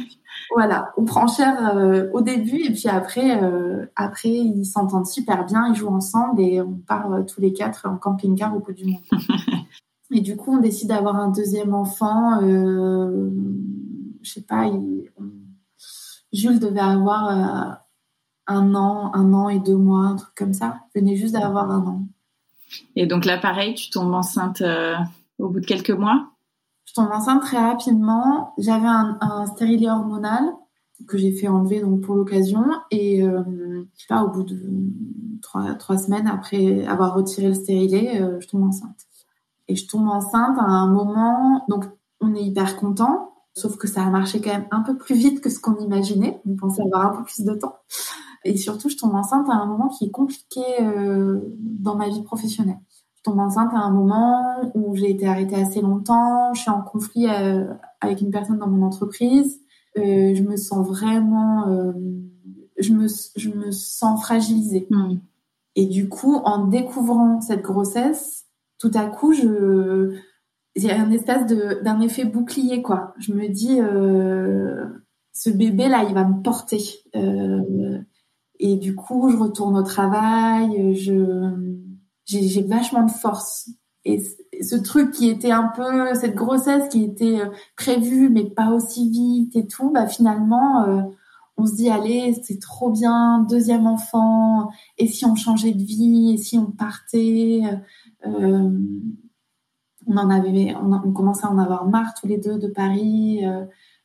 Voilà, on prend cher euh, au début et puis après, euh, après ils s'entendent super bien, ils jouent ensemble et on part tous les quatre en camping-car au bout du monde. et du coup, on décide d'avoir un deuxième enfant. je sais pas, Jules devait avoir un an, un an et deux mois, un truc comme ça. Je venais juste d'avoir un an. Et donc là, pareil, tu tombes enceinte euh, au bout de quelques mois? Je tombe enceinte très rapidement. J'avais un, stérilet hormonal que j'ai fait enlever donc pour l'occasion et euh, sais pas au bout de trois, trois semaines après avoir retiré le stérilet, euh, je tombe enceinte. Et je tombe enceinte à un moment donc on est hyper content Sauf que ça a marché quand même un peu plus vite que ce qu'on imaginait. On pensait avoir un peu plus de temps. Et surtout, je tombe enceinte à un moment qui est compliqué euh, dans ma vie professionnelle. Tombe enceinte à un moment où j'ai été arrêtée assez longtemps, je suis en conflit euh, avec une personne dans mon entreprise, je me sens vraiment, euh, je me, je me sens fragilisée. Hmm. Et du coup, en découvrant cette grossesse, tout à coup, je, il y a un espèce de d'un effet bouclier quoi. Je me dis, euh, ce bébé là, il va me porter. Euh, et du coup, je retourne au travail, je j'ai vachement de force. Et ce truc qui était un peu cette grossesse qui était euh, prévue mais pas aussi vite et tout, bah finalement euh, on se dit allez c'est trop bien deuxième enfant et si on changeait de vie et si on partait euh, on en avait on, on, commençait à en avoir marre tous les deux de Paris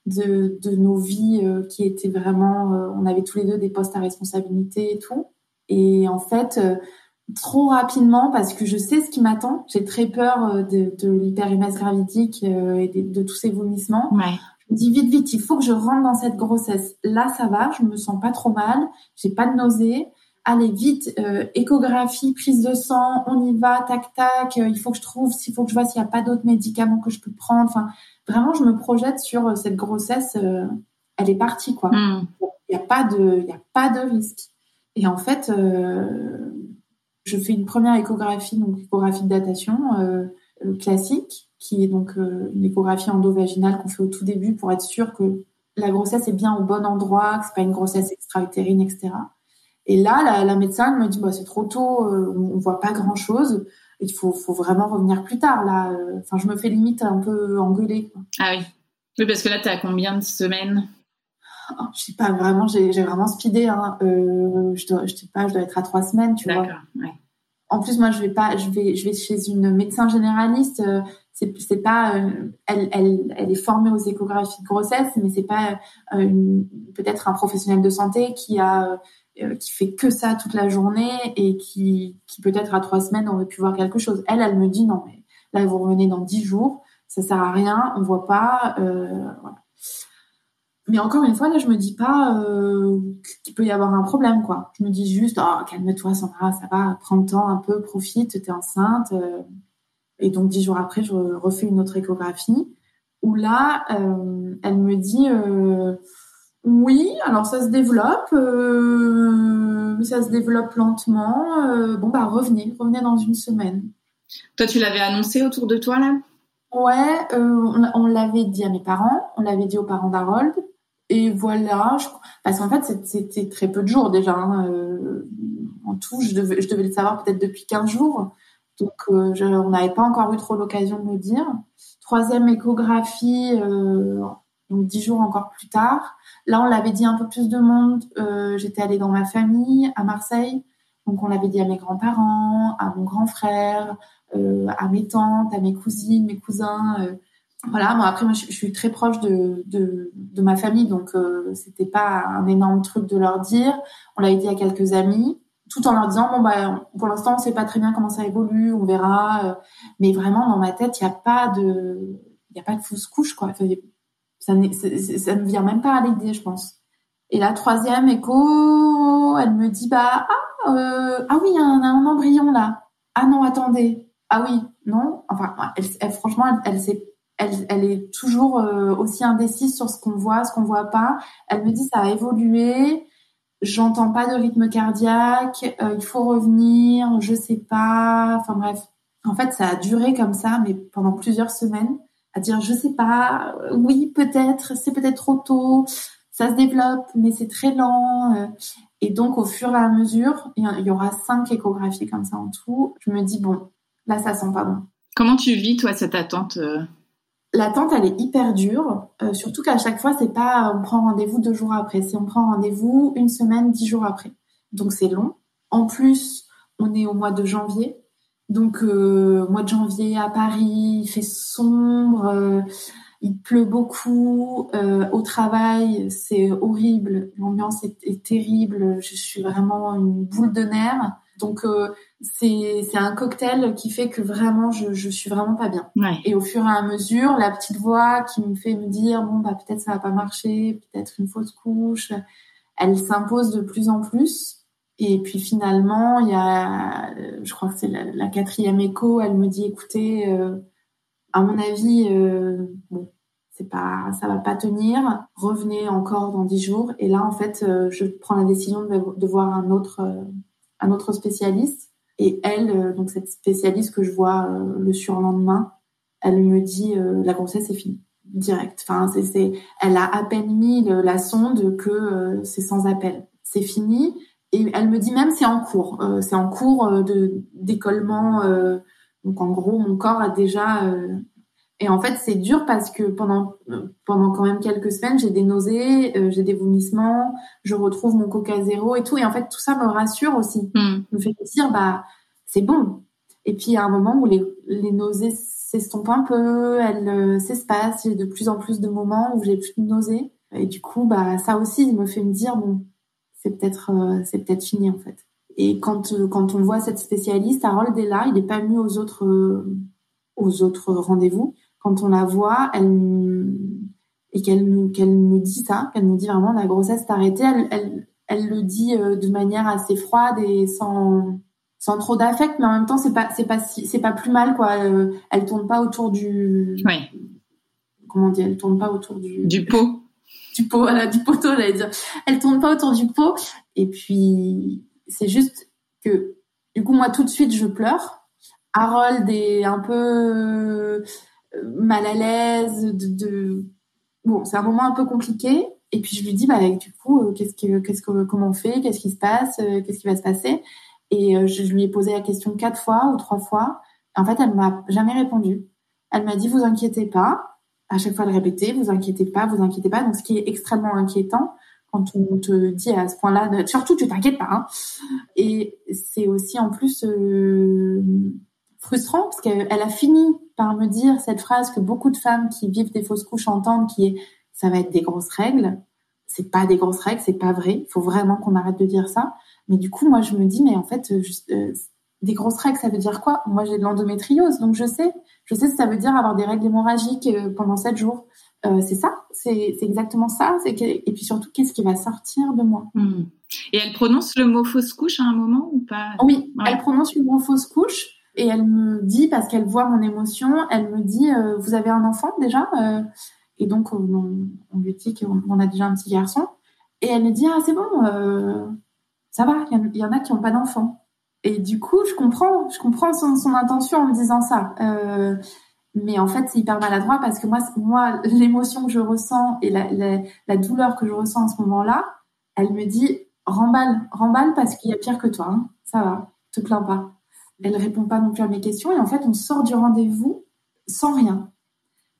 de, de nos vies qui étaient vraiment, on avait tous les deux des postes à responsabilité et tout. Et en fait, trop rapidement parce que je sais ce qui m'attend. J'ai très peur euh, de, de l'hyperémèse gravidique euh, et de, de, tous ces vomissements. Ouais. Je me dis vite, vite, il faut que je rentre dans cette grossesse. Là, ça va, je me sens pas trop mal, j'ai pas de nausées. Allez, vite, euh, échographie, prise de sang, on y va, tac, tac. Euh, il faut que je trouve, s'il faut que je vois s'il y a pas d'autres médicaments que je peux prendre. Enfin, vraiment, je me projette sur cette grossesse. elle est partie, quoi. Mm. Il n'y a pas de, il a pas de risque. Et en fait, euh, je fais une première échographie, donc échographie de datation euh, euh, classique, qui est donc euh, une échographie endovaginale qu'on fait au tout début pour être sûr que la grossesse est bien au bon endroit, que c'est pas une grossesse extra-utérine, etc. Et là, la, la médecin me dit bah, c'est trop tôt, on voit pas grand chose. Il faut, vraiment revenir plus tard là. Enfin, je me fais limite un peu engueuler. Ah oui. Oui, parce que là, t'es à combien de semaines? Oh, Je sais pas vraiment. J'ai vraiment speedé. Hein. Euh, je dois, je sais pas, je dois être à trois semaines, tu vois. Ouais. En plus, moi, je vais pas, je vais, je vais chez une médecin généraliste. Euh, c'est, pas, euh, elle, elle, elle est formée aux échographies de grossesse, mais c'est pas peut-être un professionnel de santé qui a, qui fait que ça toute la journée et qui, qui peut-être à trois semaines aurait pu voir quelque chose. Elle, elle me dit non, mais là, vous revenez dans dix jours, ça sert à rien, on voit pas. Voilà. Mais encore une fois, là, je me dis pas euh, qu'il peut y avoir un problème, quoi. Je me dis juste, oh, calme-toi, Sandra, ça va, prends le temps un peu, profite, t'es enceinte. euh. Et donc, dix jours après, je refais une autre échographie où là, euh, elle me dit, euh, oui, alors ça se développe, ça se développe lentement. bon, bah, revenez, revenez dans une semaine. Toi, tu l'avais annoncé autour de toi, là? Ouais, euh, on, on l'avait dit à mes parents, on l'avait dit aux parents d'Harold, et voilà. Je, parce qu'en fait, c'était très peu de jours déjà. hein, euh, en tout, je devais, je devais le savoir peut-être depuis 15 jours. Donc, euh, je- on n'avait pas encore eu trop l'occasion de le dire. Troisième échographie, euh, donc 10 jours encore plus tard. Là, on l'avait dit un peu plus de monde. Euh, J'étais allée dans ma famille à Marseille. Donc, on l'avait dit à mes grands-parents, à mon grand frère, euh, à mes tantes, à mes cousines, mes cousins. Voilà, moi après moi je, suis très proche de, de, ma famille, donc euh, c'était pas un énorme truc de leur dire. On l'avait dit à quelques amis, tout en leur disant bon bah pour l'instant on sait pas très bien comment ça évolue, on verra. euh, mais vraiment dans ma tête il y a pas de il a pas de fausse couche quoi. Enfin, ça, ça ne vient même pas à l'idée je pense. Et la troisième écho, elle me dit bah ah euh, ah oui il y a un, embryon là. Ah non attendez ah oui, non. Enfin, elle, franchement, elle, elle, s'est- elle, est toujours euh, aussi indécise sur ce qu'on voit, ce qu'on voit pas. Elle me dit ça a évolué. J'entends pas de rythme cardiaque. euh, il faut revenir. Je sais pas. Enfin bref. En fait, ça a duré comme ça, mais pendant plusieurs semaines, à dire je sais pas. euh, Oui, peut-être. C'est peut-être trop tôt. Ça se développe, mais c'est très lent. Et donc, au fur et à mesure, il y aura cinq échographies comme ça en tout. Je me dis bon, Là, ça sent pas bon. Comment tu vis, toi, cette attente L'attente, elle est hyper dure, euh, surtout qu'à chaque fois, c'est pas on prend rendez-vous deux jours après, c'est on prend rendez-vous une semaine, dix jours après. Donc c'est long. En plus, on est au mois de janvier, donc euh, mois de janvier à Paris, il fait sombre, euh, il pleut beaucoup. euh, au travail, c'est horrible, l'ambiance est, est terrible. Je suis vraiment une boule de nerfs. Donc euh, c'est un cocktail qui fait que vraiment je je suis vraiment pas bien. Ouais. Et au fur et à mesure, la petite voix qui me fait me dire bon bah peut-être ça va pas marcher, peut-être une fausse couche, elle s'impose de plus en plus. Et puis finalement, il y a, euh, je crois que c'est la, la quatrième écho, elle me dit écoutez, euh, à mon avis, euh, bon, c'est pas, ça va pas tenir. Revenez encore dans dix jours. Et là, en fait, euh, je prends la décision de, de voir un autre, un autre spécialiste. Et elle, euh, donc cette spécialiste que je vois euh, le surlendemain, elle me dit euh, la grossesse est finie direct. Enfin, c'est, elle a à peine mis la sonde que c'est sans appel. C'est fini. Et elle me dit même c'est en cours. C'est en cours de d'écollement. donc en gros, mon corps a déjà. Euh, Et en fait, c'est dur parce que pendant euh, pendant quand même quelques semaines, j'ai des nausées, euh, j'ai des vomissements, je retrouve mon coca zéro et tout. Et en fait, tout ça me rassure aussi Hmm. me fait dire bah c'est bon et puis il y a un moment où les, les nausées s'estompent un peu elles euh, s'espacent j'ai de plus en plus de moments où j'ai plus de nausées et du coup bah ça aussi il me fait me dire bon c'est peut-être euh, c'est peut-être fini en fait Et quand quand on voit cette spécialiste, Harold est là, il n'est pas venu aux autres aux autres rendez-vous. Quand on la voit, elle et qu'elle nous qu'elle nous dit ça, qu'elle nous dit vraiment la grossesse est arrêtée, elle, elle, elle le dit de manière assez froide et sans sans trop d'affect, mais en même temps c'est pas c'est pas si, c'est pas plus mal quoi. Elle, elle tourne pas autour du. Oui. Comment dire Elle tourne pas autour du. Du pot. Du pot, voilà, du poteau, j'allais dire. Elle tourne pas autour du pot. Et puis c'est juste que du coup moi tout de suite je pleure. Harold est un peu euh, mal à l'aise. De, de... bon, c'est un moment un peu compliqué. Et puis je lui dis bah du coup euh, qu'est-ce que qu'est-ce que comment on fait? Qu'est-ce qui se passe? Euh, Qu'est-ce qui va se passer? Et euh, je lui ai posé la question quatre fois ou trois fois. En fait, elle m'a jamais répondu. Elle m'a dit, vous inquiétez pas. À chaque fois, elle répétait, vous inquiétez pas, vous inquiétez pas. Donc, ce qui est extrêmement inquiétant quand on te dit à ce point-là, surtout, tu t'inquiètes pas. Hein. Et c'est aussi en plus frustrant parce qu'elle a fini par me dire cette phrase que beaucoup de femmes qui vivent des fausses couches entendent, qui est ça va être des grosses règles. C'est pas des grosses règles, c'est pas vrai. Il faut vraiment qu'on arrête de dire ça. Mais du coup, moi, je me dis, mais en fait, euh, euh, des grosses règles, ça veut dire quoi? Moi, j'ai de l'endométriose, donc je sais. Je sais ce que ça veut dire avoir des règles hémorragiques euh, pendant sept jours. c'est ça, c'est exactement ça. Et puis surtout, qu'est-ce qui va sortir de moi? Hmm. Et elle prononce le mot fausse couche à un moment ou pas? Oui, elle prononce le mot fausse couche et elle me dit, parce qu'elle voit mon émotion, elle me dit, vous avez un enfant déjà Et donc, on, lui dit qu'on a déjà un petit garçon. Et elle me dit, ah, c'est bon, ça va, il y, en a qui n'ont pas d'enfants. Et du coup, je comprends, je comprends son, intention en me disant ça. Euh, mais en fait, c'est hyper maladroit parce que moi, moi, l'émotion que je ressens et la, douleur que je ressens en ce moment-là, elle me dit remballe, remballe parce qu'il y a pire que toi. Hein. Ça va, te plains pas. Elle répond pas non plus à mes questions et en fait, on sort du rendez-vous sans rien.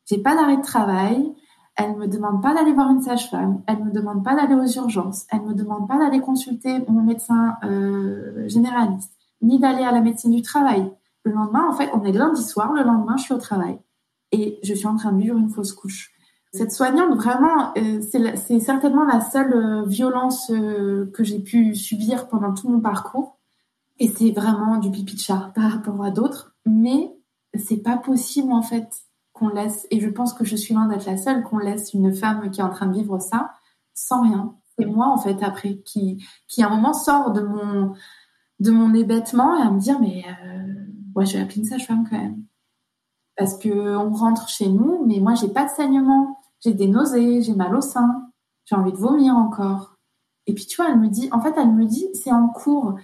J'ai pas d'arrêt de travail. Elle me demande pas d'aller voir une sage-femme. Elle me demande pas d'aller aux urgences. Elle me demande pas d'aller consulter mon médecin euh, généraliste, ni d'aller à la médecine du travail. Le lendemain, en fait, on est lundi soir. Le lendemain, je suis au travail et je suis en train de vivre une fausse couche. Cette soignante, vraiment, euh, c'est certainement la seule euh, violence euh, que j'ai pu subir pendant tout mon parcours. Et c'est vraiment du pipi de chat par rapport à d'autres. Mais c'est pas possible, en fait qu'on laisse, et je pense que je suis loin d'être la seule, qu'on laisse une femme qui est en train de vivre ça sans rien. C'est moi, en fait, après, qui, qui à un moment sort de mon, de mon hébétement et à me dire, mais, euh, je vais appeler une sage-femme quand même. Parce que on rentre chez nous, mais moi, j'ai pas de saignement. J'ai des nausées, j'ai mal au sein, j'ai envie de vomir encore. Et puis, tu vois, elle me dit, en fait, elle me dit, c'est en cours.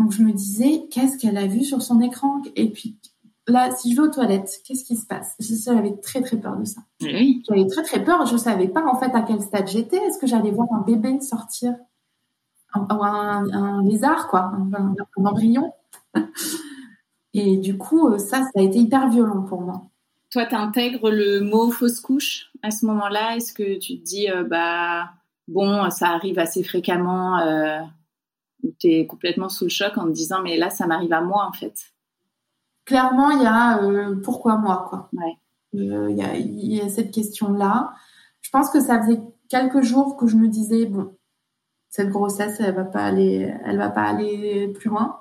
Donc, je me disais, qu'est-ce qu'elle a vu sur son écran? Et puis, là, si je vais aux toilettes, qu'est-ce qui se passe? J'avais très très peur de ça. Oui. J'avais très très peur. Je savais pas en fait à quel stade j'étais. Est-ce que j'allais voir un bébé sortir? Un, un, lézard quoi, un, embryon Et du coup, euh, ça, ça a été hyper violent pour moi. Toi, tu intègres le mot fausse couche à ce moment-là? Est-ce que tu te dis, euh, bah, bon, ça arrive assez fréquemment euh, ou tu es complètement sous le choc en te disant, mais là, ça m'arrive à moi en fait clairement, il y a euh, pourquoi moi, quoi. Ouais. Euh, il y, a, cette question-là. Je pense que ça faisait quelques jours que je me disais bon, cette grossesse, elle va pas aller, elle va pas aller plus loin.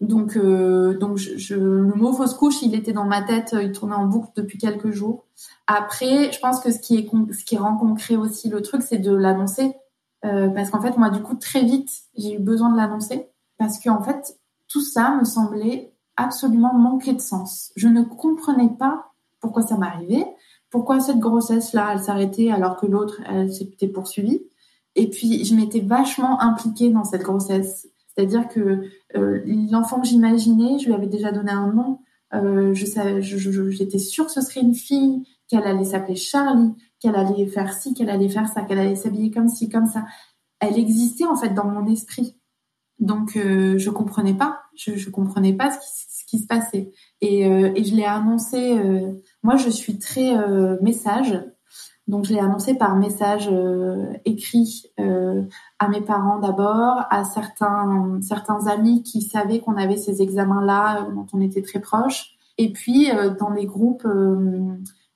Donc, euh, donc je, le mot fausse couche, il était dans ma tête, il tournait en boucle depuis quelques jours. Après, je pense que ce qui est ce qui rend concret aussi le truc, c'est de l'annoncer, parce qu'en fait, moi, du coup, très vite, j'ai eu besoin de l'annoncer, parce que en fait, tout ça me semblait absolument manqué de sens. Je ne comprenais pas pourquoi ça m'arrivait, pourquoi cette grossesse-là, elle s'arrêtait alors que l'autre, elle s'était poursuivie. Et puis, je m'étais vachement impliquée dans cette grossesse. C'est-à-dire que euh, l'enfant que j'imaginais, je lui avais déjà donné un nom. Euh, je savais, j'étais sûre que ce serait une fille, qu'elle allait s'appeler Charlie, qu'elle allait faire ci, qu'elle allait faire ça, qu'elle allait s'habiller comme ci, comme ça. Elle existait en fait dans mon esprit. Donc euh, je comprenais pas, je, je comprenais pas ce qui, se passait. Et, euh, et je l'ai annoncé. Euh, moi, je suis très euh, message, donc je l'ai annoncé par message écrit à mes parents d'abord, à certains certains amis qui savaient qu'on avait ces examens-là, dont on était très proches, et puis dans les groupes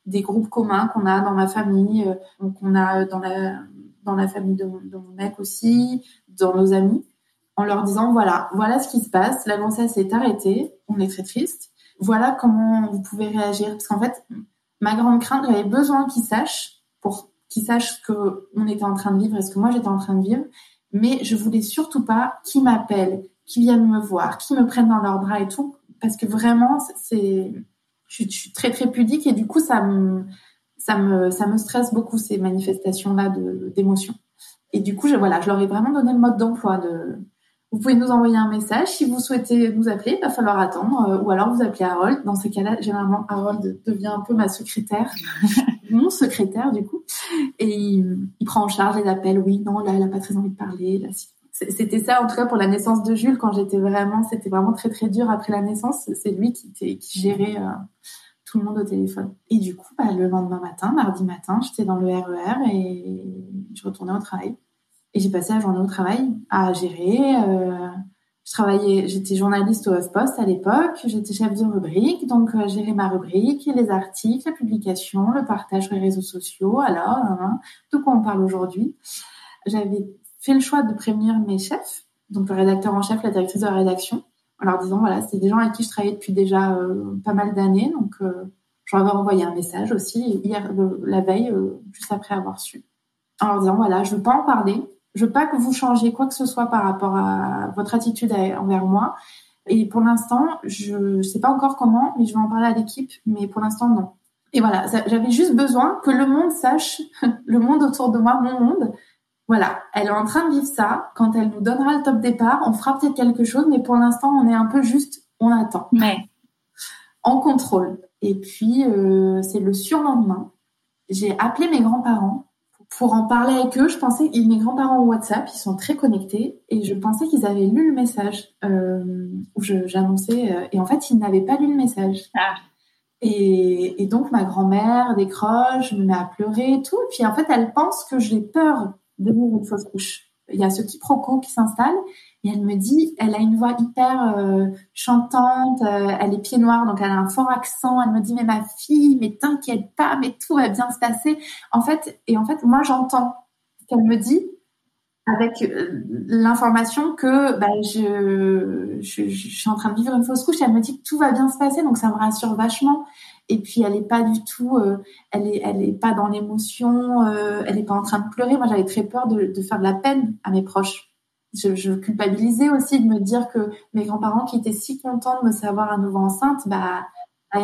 des groupes communs qu'on a dans ma famille, donc on a dans la dans la famille de, mon mec aussi, dans nos amis. en leur disant voilà, voilà ce qui se passe, la grossesse est arrêtée, on est très triste. Voilà comment vous pouvez réagir parce qu'en fait, ma grande crainte, j'avais besoin qu'ils sachent pour qu'ils sachent ce que on était en train de vivre et ce que moi j'étais en train de vivre, mais je voulais surtout pas qu'ils m'appellent, qu'ils viennent me voir, qu'ils me prennent dans leurs bras et tout parce que vraiment c'est je suis très très pudique et du coup ça me ça me ça me stresse beaucoup ces manifestations là de d'émotions. Et du coup, je, voilà, je leur ai vraiment donné le mode d'emploi de vous pouvez nous envoyer un message. Si vous souhaitez nous appeler, il va falloir attendre. Euh, ou alors vous appelez Harold. Dans ces cas-là, généralement, Harold devient un peu ma secrétaire, mon secrétaire du coup. Et il, prend en charge les appels. Oui, non, là, elle a pas très envie de parler. Là, C'était ça, en tout cas, pour la naissance de Jules, quand j'étais vraiment, c'était vraiment très très dur après la naissance. C'est lui qui, gérait euh, tout le monde au téléphone. Et du coup, bah, le lendemain matin, mardi matin, j'étais dans le RER e et je retournais au travail. Et j'ai passé la journée au travail à gérer. Euh, je travaillais, j'étais journaliste au HuffPost à l'époque, j'étais chef de rubrique, donc euh, gérer ma rubrique, les articles, la publication, le partage sur les réseaux sociaux. Alors, hein, de quoi on parle aujourd'hui J'avais fait le choix de prévenir mes chefs, donc le rédacteur en chef, la directrice de la rédaction, en leur disant voilà, c'est des gens avec qui je travaillais depuis déjà euh, pas mal d'années, donc euh, j'en avais envoyé un message aussi hier, la veille, euh, juste après avoir su, en leur disant voilà, je veux pas en parler, je veux pas que vous changiez quoi que ce soit par rapport à votre attitude envers moi. Et pour l'instant, je ne sais pas encore comment, mais je vais en parler à l'équipe. Mais pour l'instant, non. Et voilà, j'avais juste besoin que le monde sache, le monde autour de moi, mon monde. Voilà, elle est en train de vivre ça. Quand elle nous donnera le top départ, on fera peut-être quelque chose, mais pour l'instant, on est un peu juste, on attend. Mais en contrôle. Et puis, euh, c'est le surlendemain. J'ai appelé mes grands-parents pour en parler avec eux, je pensais que mes grands-parents au WhatsApp, ils sont très connectés et je pensais qu'ils avaient lu le message euh, où j'annonçais. Euh, et en fait, ils n'avaient pas lu le message. Ah. Et, et, donc ma grand-mère décroche, me met à pleurer et tout. Et puis en fait, elle pense que j'ai peur de mourir une fausse couche. Il y a ce quiproquo qui s'installe et elle me dit, elle a une voix hyper euh, chantante, euh, elle est pied noir, donc elle a un fort accent. Elle me dit, mais ma fille, mais t'inquiète pas, mais tout va bien se passer. En fait, et en fait, moi j'entends qu'elle me dit avec euh, l'information que bah, je, je, je, suis en train de vivre une fausse couche. Elle me dit que tout va bien se passer, donc ça me rassure vachement. Et puis elle est pas du tout, elle est, elle est pas dans l'émotion, elle est pas en train de pleurer. Moi, j'avais très peur de, faire de la peine à mes proches je, je, culpabilisais aussi de me dire que mes grands-parents qui étaient si contents de me savoir à nouveau enceinte, bah, bah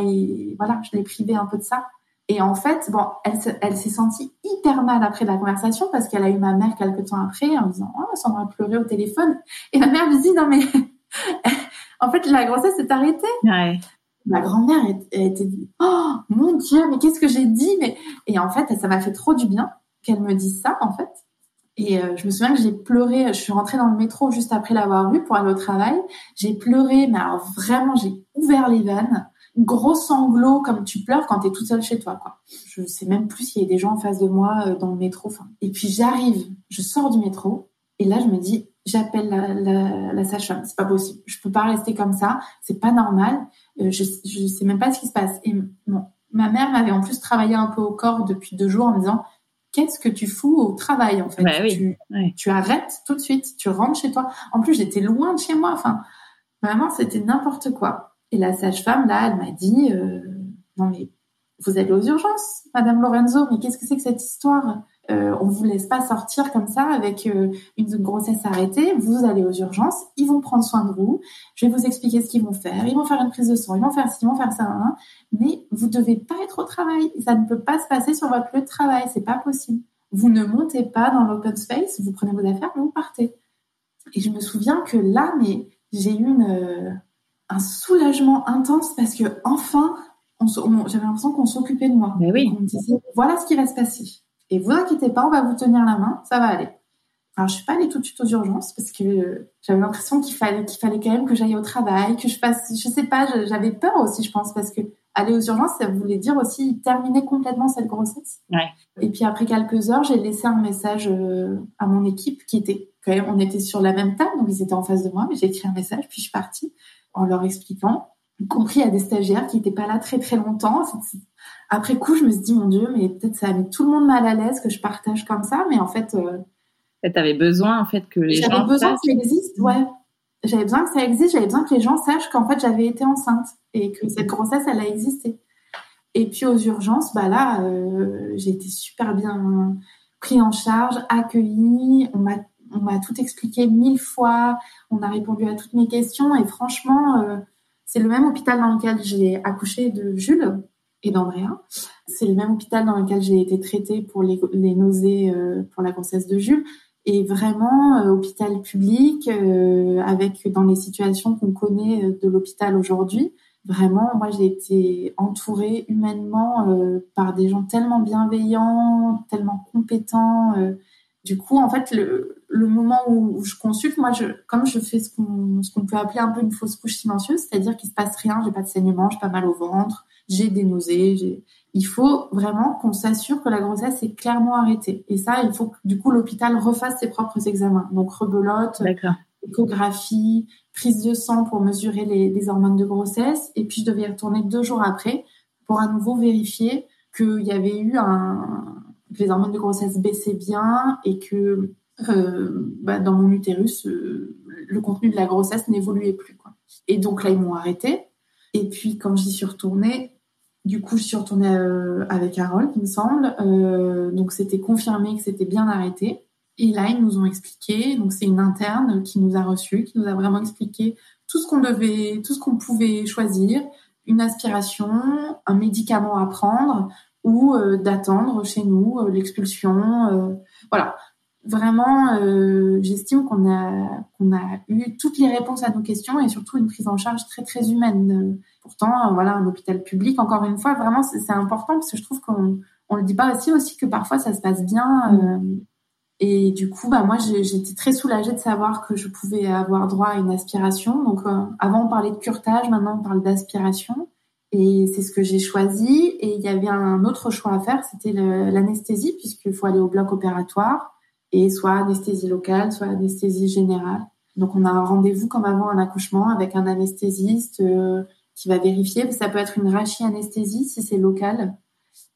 voilà, je les privais un peu de ça. Et en fait, bon, elle, elle s'est sentie hyper mal après la conversation parce qu'elle a eu ma mère quelques temps après en me disant oh Sandra a pleuré au téléphone et ma mère me dit non mais en fait la grossesse est arrêtée. Ouais. Ma grand-mère était dit oh mon dieu mais qu'est-ce que j'ai dit? Mais et en fait ça m'a fait trop du bien qu'elle me dise ça en fait et euh, je me souviens que j'ai pleuré, je suis rentrée dans le métro juste après l'avoir vu pour aller au travail. J'ai pleuré, mais alors vraiment, j'ai ouvert les veines. Gros sanglot comme tu pleures quand tu es toute seule chez toi. quoi. Je sais même plus s'il y a des gens en face de moi euh, dans le métro. Et puis j'arrive, je sors du métro, et là je me dis, j'appelle la, la, la sage-femme. C'est pas possible. Je peux pas rester comme ça. C'est pas normal. Euh, je, je sais même pas ce qui se passe. Et bon, ma mère m'avait en plus travaillé un peu au corps depuis deux jours en me disant qu'est-ce que tu fous au travail en fait? Bah tu, arrêtes tout de suite, tu rentres chez toi. En plus, j'étais loin de chez moi. Enfin, vraiment, c'était n'importe quoi. Et la sage-femme là, elle m'a dit euh, non mais vous allez aux urgences, Madame Lorenzo. Mais qu'est-ce que c'est que cette histoire? Euh, on vous laisse pas sortir comme ça avec euh, une grossesse arrêtée. Vous allez aux urgences, ils vont prendre soin de vous. Je vais vous expliquer ce qu'ils vont faire. Ils vont faire une prise de sang, ils vont faire ci, ils vont faire ça. Hein. Mais vous devez pas être au travail. Ça ne peut pas se passer sur votre lieu de travail. C'est pas possible. Vous ne montez pas dans l'open space. Vous prenez vos affaires, vous partez. Et je me souviens que là, mais j'ai eu une, euh, un soulagement intense parce que enfin, j'avais l'impression qu'on s'occupait de moi. Mais oui. On me disait, voilà ce qui va se passer. Et vous inquiétez pas, on va vous tenir la main, ça va aller. Alors je suis pas allée tout de suite aux urgences parce que euh, j'avais l'impression qu'il fallait qu'il fallait quand même que j'aille au travail, que je fasse, je sais pas, j'avais peur aussi, je pense, parce que aller aux urgences, ça voulait dire aussi terminer complètement cette grossesse. Ouais. Et puis après quelques heures, j'ai laissé un message euh, à mon équipe qui était quand même, on était sur la même table, donc ils étaient en face de moi, mais j'ai écrit un message, puis je suis partie en leur expliquant, y compris à des stagiaires qui n'étaient pas là très très longtemps. Après coup, je me suis dit, mon Dieu, mais peut-être ça a mis tout le monde mal à l'aise que je partage comme ça. Mais en fait, euh, Tu avais besoin en fait que les gens. J'avais besoin que ça existe, ouais. J'avais besoin que ça existe, j'avais besoin que les gens sachent qu'en fait j'avais été enceinte et que cette grossesse elle a existé. Et puis aux urgences, bah là, euh, j'ai été super bien pris en charge, accueillie. On m'a on m'a tout expliqué mille fois. On a répondu à toutes mes questions et franchement, euh, c'est le même hôpital dans lequel j'ai accouché de Jules et d'Andrea. C'est le même hôpital dans lequel j'ai été traitée pour les, nausées euh, pour la grossesse de Jules. Et vraiment, euh, hôpital public, avec dans les situations qu'on connaît de l'hôpital aujourd'hui, vraiment, moi, j'ai été entourée humainement euh, par des gens tellement bienveillants, tellement compétents. Euh. Du coup, en fait, le, moment où, je consulte, moi, comme je fais ce qu'on ce qu'on peut appeler un peu une fausse couche silencieuse, c'est-à-dire qu'il se passe rien, j'ai pas de saignement, j'ai pas mal au ventre, j'ai des nausées, il faut vraiment qu'on s'assure que la grossesse est clairement arrêtée. Et ça, il faut que du coup l'hôpital refasse ses propres examens. Donc rebelote, échographie, prise de sang pour mesurer les, hormones de grossesse. Et puis, je devais y retourner deux jours après pour à nouveau vérifier qu'il y avait eu un, que les hormones de grossesse baissaient bien et que euh, bah, dans mon utérus, euh, le contenu de la grossesse n'évoluait plus. Quoi. Et donc là, ils m'ont arrêté. Et puis, quand j'y suis retournée, du coup, je suis retournée euh, avec Harold, il me semble. donc, c'était confirmé que c'était bien arrêté. Et là, ils nous ont expliqué, donc c'est une interne qui nous a reçus, qui nous a vraiment expliqué tout ce qu'on devait, tout ce qu'on pouvait choisir, une aspiration, un médicament à prendre ou euh, d'attendre chez nous euh, l'expulsion. Euh, voilà, vraiment, j'estime qu'on a qu'on a eu toutes les réponses à nos questions et surtout une prise en charge très très humaine. Pourtant, voilà, un hôpital public, encore une fois, vraiment c'est important parce que je trouve qu'on on le dit pas aussi aussi que parfois ça se passe bien. Et du coup, bah moi, j'étais très soulagée de savoir que je pouvais avoir droit à une aspiration. Donc, euh, avant, on parlait de curtage, maintenant, on parle d'aspiration. Et c'est ce que j'ai choisi. Et il y avait un autre choix à faire, c'était l'anesthésie, puisqu'il faut aller au bloc opératoire, et soit anesthésie locale, soit anesthésie générale. Donc, on a un rendez-vous comme avant un accouchement avec un anesthésiste euh, qui va vérifier. Ça peut être une anesthésie si c'est local.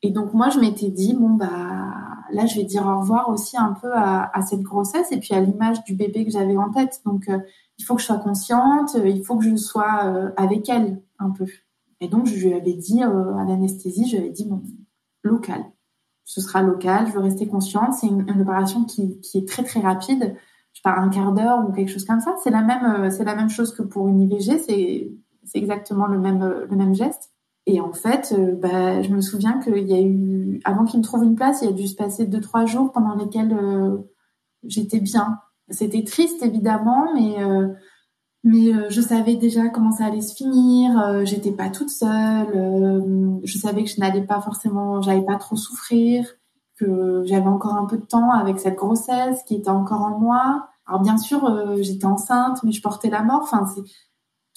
Et donc moi, je m'étais dit, bon, bah là, je vais dire au revoir aussi un peu à, cette grossesse et puis à l'image du bébé que j'avais en tête. Donc, euh, il faut que je sois consciente, euh, il faut que je sois avec elle un peu. Et donc, je lui avais dit à l'anesthésie, je lui avais dit, bon, local. Ce sera local, je veux rester consciente. C'est une, opération qui, qui, est très, très rapide. Je pars un quart d'heure ou quelque chose comme ça. C'est la même, c'est la même chose que pour une IVG. C'est, c'est exactement le même, le même geste. Et en fait, euh, bah, je me souviens qu'il y a eu, avant qu'il me trouve une place, il y a dû se passer deux trois jours pendant lesquels euh, j'étais bien. C'était triste évidemment, mais euh, mais je savais déjà comment ça allait se finir. j'étais pas toute seule. je savais que je n'allais pas forcément, j'allais pas trop souffrir, que j'avais encore un peu de temps avec cette grossesse qui était encore en moi. Alors bien sûr, j'étais enceinte, mais je portais la mort. Enfin, c'est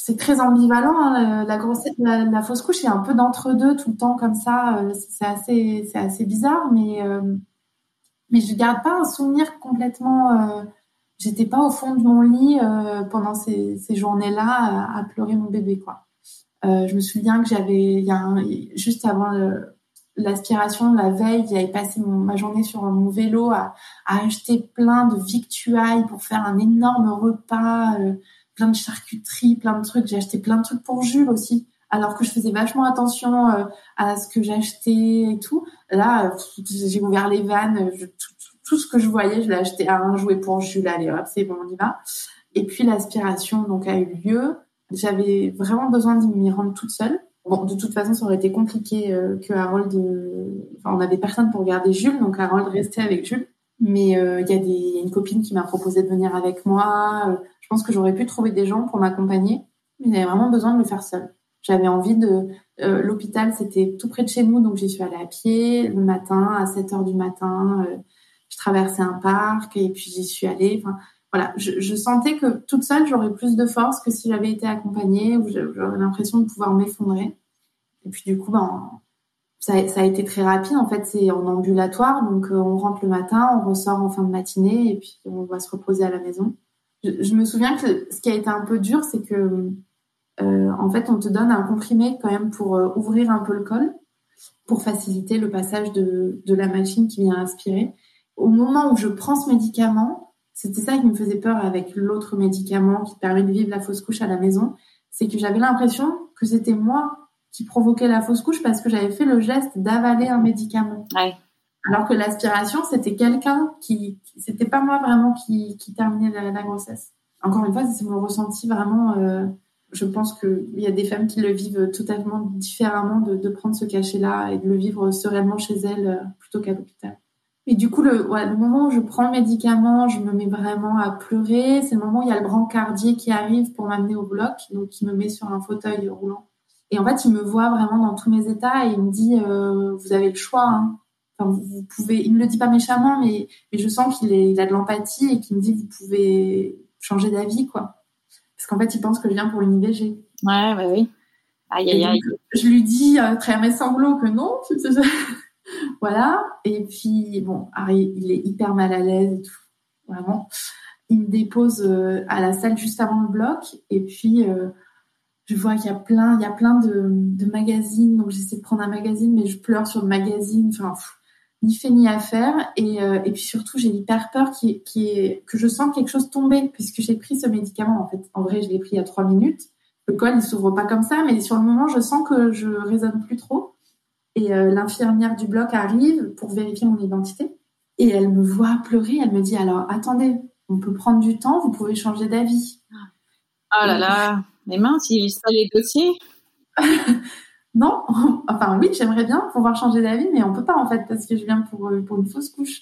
c'est très ambivalent. Hein, la grossesse, la, fausse couche, est un peu d'entre deux tout le temps comme ça. Euh, c'est assez, c'est assez bizarre, mais euh, mais je garde pas un souvenir complètement. Euh, j'étais pas au fond de mon lit pendant ces, journées-là à, pleurer mon bébé, quoi. je me souviens que j'avais, juste avant l'aspiration, la veille, j'avais passé ma journée sur mon vélo à, acheter plein de victuailles pour faire un énorme repas plein de charcuterie, plein de trucs. J'ai acheté plein de trucs pour Jules aussi, alors que je faisais vachement attention euh, à ce que j'achetais et tout. Là, j'ai ouvert les vannes, tout, ce que je voyais, je l'ai acheté à un jouet pour Jules. Allez, hop, c'est bon, on y va. Et puis l'aspiration donc a eu lieu. J'avais vraiment besoin d'y m'y rendre toute seule. Bon, de toute façon, ça aurait été compliqué euh, que Harold. Euh, enfin, on avait personne pour garder Jules, donc Harold restait avec Jules. Mais il y, a des, une copine qui m'a proposé de venir avec moi. Je pense que j'aurais pu trouver des gens pour m'accompagner, mais j'avais vraiment besoin de le faire seule. J'avais envie de... Euh, l'hôpital, c'était tout près de chez nous, donc j'y suis allée à pied le matin, à 7 heures du matin. Euh, traversais un parc et puis j'y suis allée. Enfin, voilà, je, sentais que toute seule, j'aurais plus de force que si j'avais été accompagnée, ou j'aurais l'impression de pouvoir m'effondrer. Et puis du coup, ben, ça, a été très rapide. En fait, c'est en ambulatoire, donc euh, on rentre le matin, on ressort en fin de matinée et puis on va se reposer à la maison je, me souviens que ce qui a été un peu dur, c'est que euh, en fait, on te donne un comprimé quand même pour euh, ouvrir un peu le col, pour faciliter le passage de, de la machine qui vient aspirer. Au moment où je prends ce médicament, c'était ça qui me faisait peur avec l'autre médicament qui permet de vivre la fausse couche à la maison, c'est que j'avais l'impression que c'était moi qui provoquais la fausse couche parce que j'avais fait le geste d'avaler un médicament. Ouais. Alors que l'aspiration, c'était quelqu'un qui, c'était pas moi vraiment qui, qui terminait la, grossesse. Encore une fois, c'est mon ressenti vraiment. Euh, je pense qu'il y a des femmes qui le vivent totalement différemment de, de prendre ce cachet-là et de le vivre sereinement chez elles euh, plutôt qu'à l'hôpital. Et du coup, le, ouais, le moment où je prends le médicament, je me mets vraiment à pleurer. C'est le moment où il y a le brancardier qui arrive pour m'amener au bloc, donc il me met sur un fauteuil roulant. Et en fait, il me voit vraiment dans tous mes états et il me dit euh, Vous avez le choix. Hein. Enfin, vous, pouvez. Il me le dit pas méchamment, mais, mais je sens qu'il il a de l'empathie et qu'il me dit Vous pouvez changer d'avis, quoi. Parce qu'en fait, il pense que je viens pour une IVG. Ouais, ouais, oui. Aïe, aïe, aïe. je lui dis à travers mes sanglots que non. Voilà. Et puis, bon, Harry, il est hyper mal à l'aise et tout. Vraiment. Il me dépose euh, à la salle juste avant le bloc. Et puis, euh, je vois qu'il y a plein, il y a plein de, magazines. Donc, j'essaie de prendre un magazine, mais je pleure sur le magazine. Enfin, ni fait ni à faire. Et, euh, puis surtout, j'ai hyper peur que je sens quelque chose tomber puisque j'ai pris ce médicament. En fait, en vrai, je l'ai pris il y a trois minutes. Le col, il s'ouvre pas comme ça, mais sur le moment, je sens que je résonne plus trop. Et euh, l'infirmière du bloc arrive pour vérifier mon identité. Et elle me voit pleurer. Elle me dit alors, attendez, on peut prendre du temps. Vous pouvez changer d'avis. Oh là là, mais mince, il ça les dossiers. non, enfin oui, j'aimerais bien pouvoir changer d'avis, mais on peut pas en fait parce que je viens pour euh, pour une fausse couche.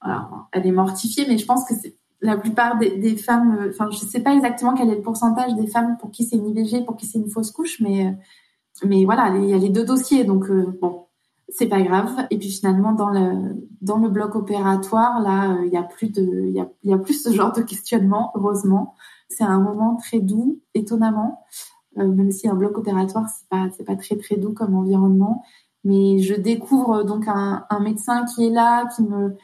Alors, elle est mortifiée, mais je pense que c'est la plupart des, femmes. Euh, enfin, je sais pas exactement quel est le pourcentage des femmes pour qui c'est une IVG, pour qui c'est une fausse couche, mais mais voilà, il y a les deux dossiers, donc euh, bon, c'est pas grave. Et puis finalement, dans le bloc opératoire, là, il y a plus de il y a, plus ce genre de questionnement, heureusement. C'est un moment très doux, étonnamment. Euh, même si un bloc opératoire c'est pas c'est pas très très doux comme environnement mais je découvre donc un médecin qui est là qui me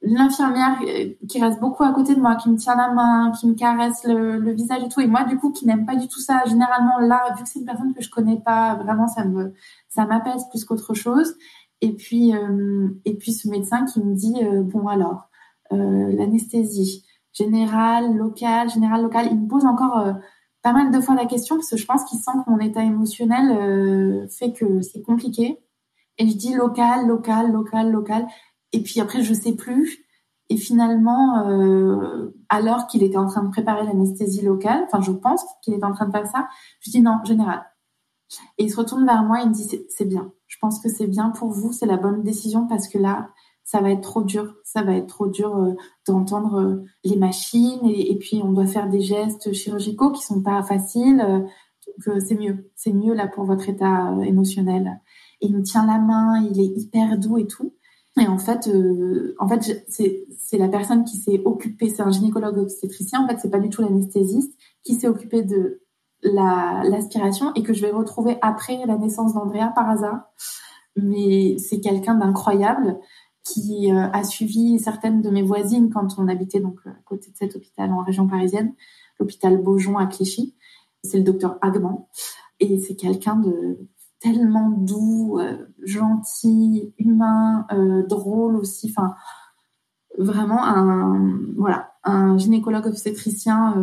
l'infirmière euh, qui reste beaucoup à côté de moi qui me tient la main qui me caresse le, le visage et tout et moi du coup qui n'aime pas du tout ça généralement là vu que c'est une personne que je connais pas vraiment ça me ça m'apaise plus qu'autre chose et puis euh, et puis ce médecin qui me dit bon alors l'anesthésie générale locale générale locale il me pose encore pas mal de fois la question parce que je pense qu'il sent que mon état émotionnel euh, fait que c'est compliqué. Et je dis local, local, local, local. Et puis après, je sais plus. Et finalement, euh, alors qu'il était en train de préparer l'anesthésie locale, enfin, je pense qu'il était en train de faire ça, je dis non, général. Et il se retourne vers moi et il me dit c'est bien. Je pense que c'est bien pour vous, c'est la bonne décision parce que là, ça va être trop dur. Ça va être trop dur euh, d'entendre euh, les machines et, puis on doit faire des gestes chirurgicaux qui sont pas faciles. Euh, donc c'est mieux, c'est mieux là pour votre état émotionnel. Et il me tient la main, il est hyper doux et tout. Et en fait, en fait, c'est la personne qui s'est occupée, c'est un gynécologue obstétricien. En fait, c'est pas du tout l'anesthésiste qui s'est occupé de l'aspiration et que je vais retrouver après la naissance d'Andrea par hasard. Mais c'est quelqu'un d'incroyable qui euh, a suivi certaines de mes voisines quand on habitait donc à côté de cet hôpital en région parisienne, l'hôpital Beaujon à Clichy. C'est le docteur Agman et c'est quelqu'un de tellement doux, euh, gentil, humain, euh, drôle aussi. Enfin, vraiment un voilà un gynécologue obstétricien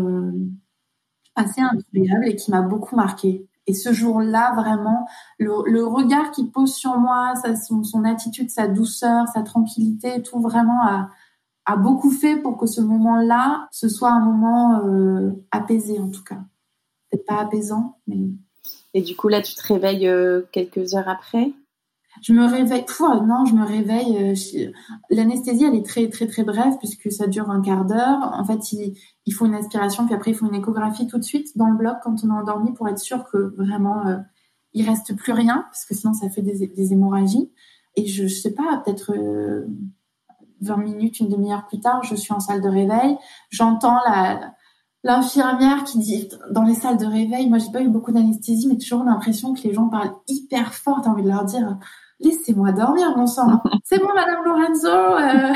assez incroyable et qui m'a beaucoup marqué. Et ce jour-là, vraiment, le, regard qu'il pose sur moi, son, attitude, sa douceur, sa tranquillité, tout vraiment a, beaucoup fait pour que ce moment-là, ce soit un moment euh, apaisé en tout cas. Peut-être pas apaisant, mais... Et du coup, là, tu te réveilles euh, quelques heures après? Je me réveille. non, je me réveille. Euh, l'anesthésie, elle est très très très brève puisque ça dure un quart d'heure. En fait, il, faut une aspiration, puis après il faut une échographie tout de suite dans le bloc quand on est endormi pour être sûr que vraiment euh, il reste plus rien parce que sinon ça fait des, hémorragies. Et je, je sais pas, peut-être 20 euh, minutes, une demi-heure plus tard, je suis en salle de réveil. J'entends la l'infirmière qui dit dans les salles de réveil, moi j'ai pas eu beaucoup d'anesthésie, mais toujours l'impression que les gens parlent hyper fort. T'as envie de leur dire laissez-moi dormir, mon sang. C'est bon, Madame Lorenzo. Euh.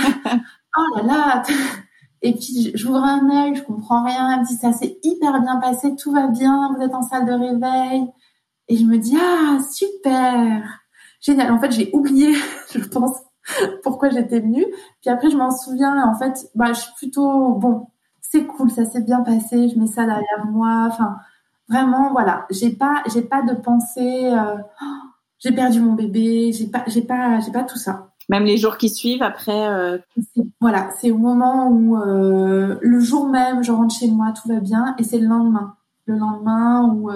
oh là là. Et puis j'ouvre un œil, je comprends rien. Elle me dit ça s'est hyper bien passé, tout va bien, vous êtes en salle de réveil. Et je me dis ah super, génial. En fait j'ai oublié, je pense, pourquoi j'étais venue. Puis après, je m'en souviens. En fait, bah, je suis plutôt bon. C'est cool, ça s'est bien passé. Je mets ça derrière moi. Enfin, vraiment, voilà. J'ai pas, j'ai pas de pensée. Euh, oh, j'ai perdu mon bébé. J'ai pas, j'ai pas, j'ai pas tout ça. Même les jours qui suivent après. Euh... Voilà, c'est au moment où euh, le jour même, je rentre chez moi, tout va bien, et c'est le lendemain. Le lendemain où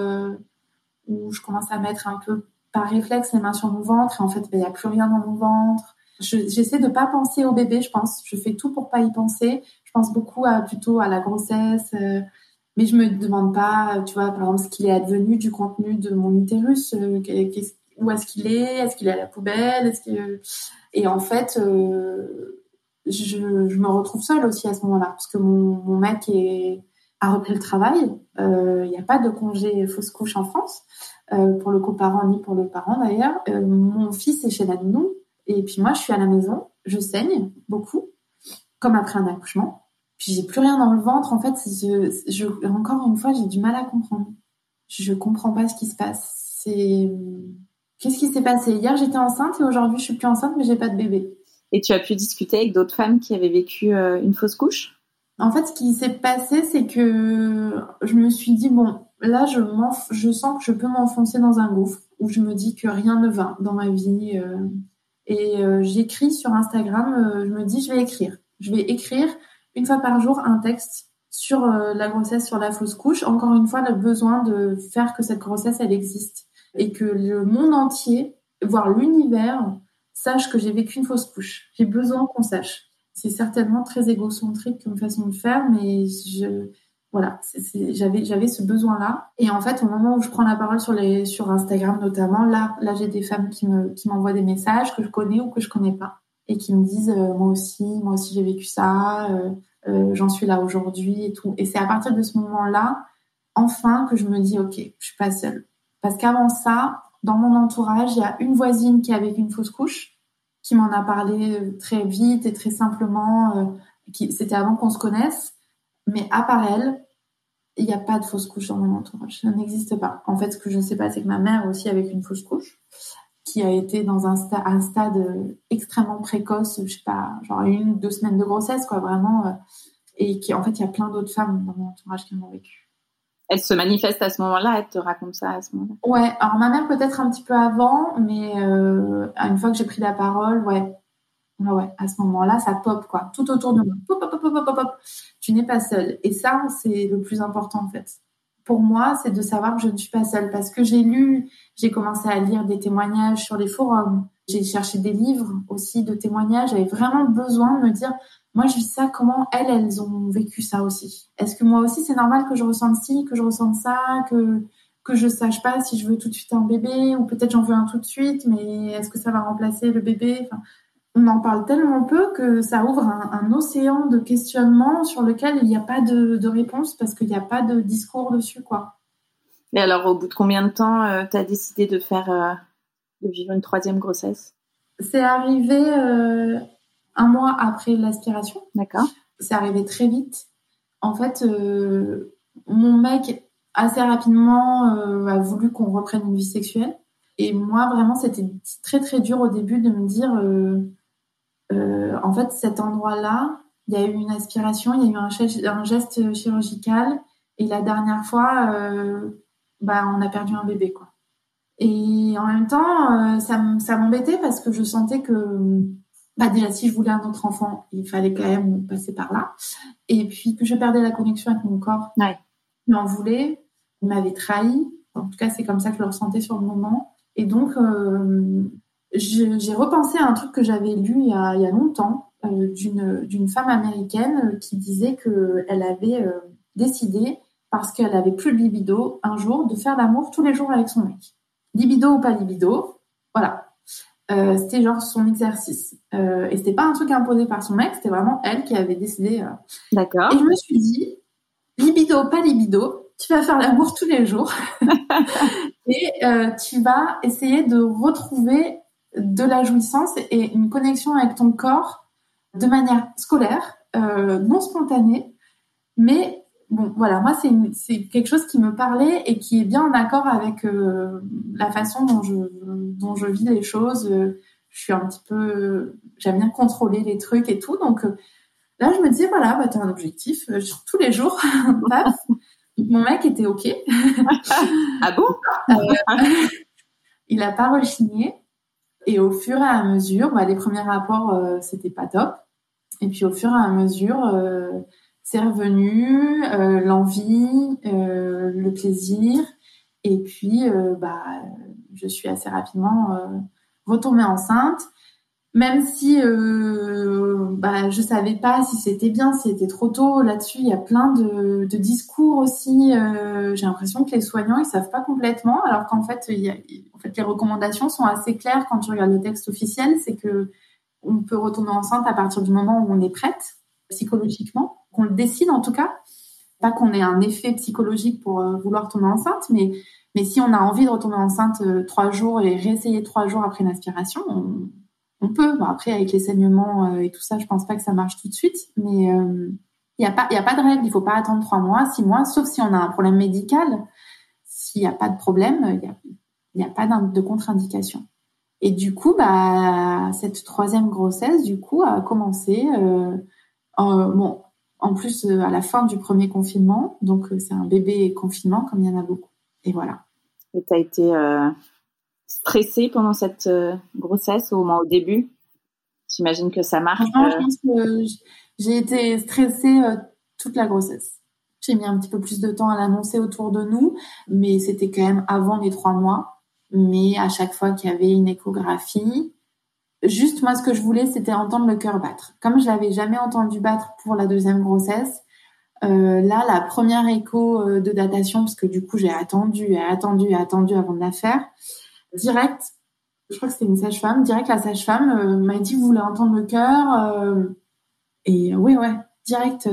où je commence à mettre un peu par réflexe les mains sur mon ventre, et en fait, ben, il n'y a plus rien dans mon ventre J'essaie de pas penser au bébé, je pense. Je fais tout pour pas y penser. Je pense beaucoup à plutôt à la grossesse, euh, mais je me demande pas, tu vois, par exemple, ce qu'il est advenu du contenu de mon utérus. Euh, où est-ce qu'il est? Est-ce qu'il est à la poubelle? Est-ce que et en fait, euh, je, je, me retrouve seule aussi à ce moment-là parce que mon, mon mec est, a repris le travail. Il n'y a pas de congé fausse couche en France pour le coparent ni pour le parent d'ailleurs. mon fils est chez la nounou et puis moi, je suis à la maison, je saigne beaucoup, comme après un accouchement. Puis j'ai plus rien dans le ventre. En fait, je, encore une fois, j'ai du mal à comprendre. Je comprends pas ce qui se passe. C'est qu'est-ce qui s'est passé? Hier J'étais enceinte et aujourd'hui, je suis plus enceinte, mais j'ai pas de bébé. Et tu as pu discuter avec d'autres femmes qui avaient vécu euh, une fausse couche? En fait, ce qui s'est passé, c'est que je me suis dit bon, là, je, je sens que je peux m'enfoncer dans un gouffre où je me dis que rien ne va dans ma vie. Euh, et euh, j'écris sur Instagram, euh, je me dis, je vais écrire. Je vais écrire une fois par jour un texte sur euh, la grossesse, sur la fausse couche. Encore une fois, le besoin de faire que cette grossesse, elle existe. Et que le monde entier, voire l'univers, sache que j'ai vécu une fausse couche. J'ai besoin qu'on sache. C'est certainement très égocentrique comme façon de faire, mais je, voilà, j'avais ce besoin-là. Et en fait, au moment où je prends la parole sur les sur Instagram notamment, là là j'ai des femmes qui me qui m'envoient des messages que je connais ou que je connais pas et qui me disent euh, moi aussi moi aussi j'ai vécu ça, euh, euh, j'en suis là aujourd'hui et tout. Et c'est à partir de ce moment-là, enfin, que je me dis ok, je suis pas seule. Parce qu'avant ça, dans mon entourage, il y a une voisine qui a vécu une fausse couche, qui m'en a parlé très vite et très simplement. c'était avant qu'on se connaisse. Mais à part elle, il n'y a pas de fausse couche dans mon entourage. Ça n'existe pas. En fait, ce que je ne sais pas, c'est que ma mère aussi avec une fausse couche, qui a été dans un, un stade euh, extrêmement précoce, je sais pas, genre une ou deux semaines de grossesse, quoi, vraiment. Euh, et qui, en fait, il y a plein d'autres femmes dans mon entourage qui l'ont vécu. Elle se manifeste à ce moment-là, elle te raconte ça à ce moment-là? Ouais, alors ma mère peut-être un petit peu avant, mais euh, une fois que j'ai pris la parole, ouais, ah ouais, à ce moment-là, ça pop, quoi. Tout autour de moi. Pop, pop, pop, pop, pop, Tu n'es pas seule. Et ça, c'est le plus important, en fait. Pour moi, c'est de savoir que je ne suis pas seule. Parce que j'ai lu, j'ai commencé à lire des témoignages sur les forums. J'ai cherché des livres aussi de témoignages. J'avais vraiment besoin de me dire, moi, je vis ça, comment elles, elles ont vécu ça aussi. Est-ce que moi aussi, c'est normal que je ressente ci, que je ressente ça, que que je sache pas si je veux tout de suite un bébé ou peut-être j'en veux un tout de suite, mais est-ce que ça va remplacer le bébé? On en parle tellement peu que ça ouvre un, océan de questionnements sur lequel il n'y a pas de, réponse parce qu'il n'y a pas de discours dessus, quoi. Et alors, au bout de combien de temps euh, tu as décidé de faire, euh, de vivre une troisième grossesse? C'est arrivé euh, un mois après l'aspiration. D'accord. C'est arrivé très vite. En fait, mon mec assez rapidement a voulu qu'on reprenne une vie sexuelle. Et moi, vraiment, c'était très très dur au début de me dire en fait, cet endroit-là, il y a eu une aspiration, il y a eu un, geste chirurgical, et la dernière fois, euh, bah, on a perdu un bébé, quoi. Et en même temps, euh, ça m'embêtait parce que je sentais que, bah, déjà, si je voulais un autre enfant, il fallait quand même passer par là. Et puis que je perdais la connexion avec mon corps. Ouais. Il m'en voulait, il m'avait trahi. En tout cas, c'est comme ça que je le ressentais sur le moment. Et donc, j'ai repensé à un truc que j'avais lu il y a, il y a longtemps euh, d'une femme américaine euh, qui disait qu'elle avait euh, décidé, parce qu'elle avait plus de libido, un jour, de faire l'amour tous les jours avec son mec. Libido ou pas libido, voilà. Euh, c'était genre son exercice. Et c'était pas un truc imposé par son mec, c'était vraiment elle qui avait décidé. D'accord. Et je me suis dit, libido, pas libido, tu vas faire l'amour tous les jours. et tu vas essayer de retrouver de la jouissance et une connexion avec ton corps de manière scolaire, euh, non spontanée, mais bon, voilà, moi c'est quelque chose qui me parlait et qui est bien en accord avec euh, la façon dont je dont je vis les choses. je suis un petit peu, j'aime bien contrôler les trucs et tout. Donc là, je me disais voilà, bah, as un objectif tous les jours. Mon mec était ok. ah bon? Il a pas rechigné. Et au fur et à mesure, bah, les premiers rapports, c'était pas top. Et puis au fur et à mesure, c'est revenu, euh, l'envie, euh, le plaisir. Et puis, euh, bah, je suis assez rapidement retournée enceinte. Même si bah, je savais pas si c'était bien, si c'était trop tôt. Là-dessus, il y a plein de, discours aussi. J'ai l'impression que les soignants, ils savent pas complètement, alors qu'en fait, en fait, les recommandations sont assez claires quand tu regardes le texte officiel. C'est que on peut retourner enceinte à partir du moment où on est prête psychologiquement qu'on le décide en tout cas. Pas qu'on ait un effet psychologique pour euh, vouloir tomber enceinte, mais, mais si on a envie de retomber enceinte euh, trois jours et réessayer trois jours après une aspiration, on, peut. après, avec les saignements euh, et tout ça, je pense pas que ça marche tout de suite, mais il n'y a, pas, a pas de règle. Il faut pas attendre trois mois, six mois, sauf si on a un problème médical. S'il n'y a pas de problème, il n'y a, a pas de contre-indication. Et du coup, bah, cette troisième grossesse, du coup, a commencé. Euh, bon, en plus, euh, à la fin du premier confinement, donc euh, c'est un bébé confinement comme il y en a beaucoup. Et voilà. Et tu as été euh, stressée pendant cette grossesse, au moins au début J'imagine que ça marche. je pense que j'ai été stressée toute la grossesse. J'ai mis un petit peu plus de temps à l'annoncer autour de nous, mais c'était quand même avant les trois mois. Mais à chaque fois qu'il y avait une échographie, Juste, moi, ce que je voulais, c'était entendre le cœur battre. Comme je l'avais jamais entendu battre pour la deuxième grossesse, euh, là, la première écho euh, de datation, parce que du coup, j'ai attendu et attendu et attendu avant de la faire, direct, je crois que c'était une sage-femme, direct, la sage-femme euh, m'a dit, vous voulez entendre le cœur Et oui, ouais, direct,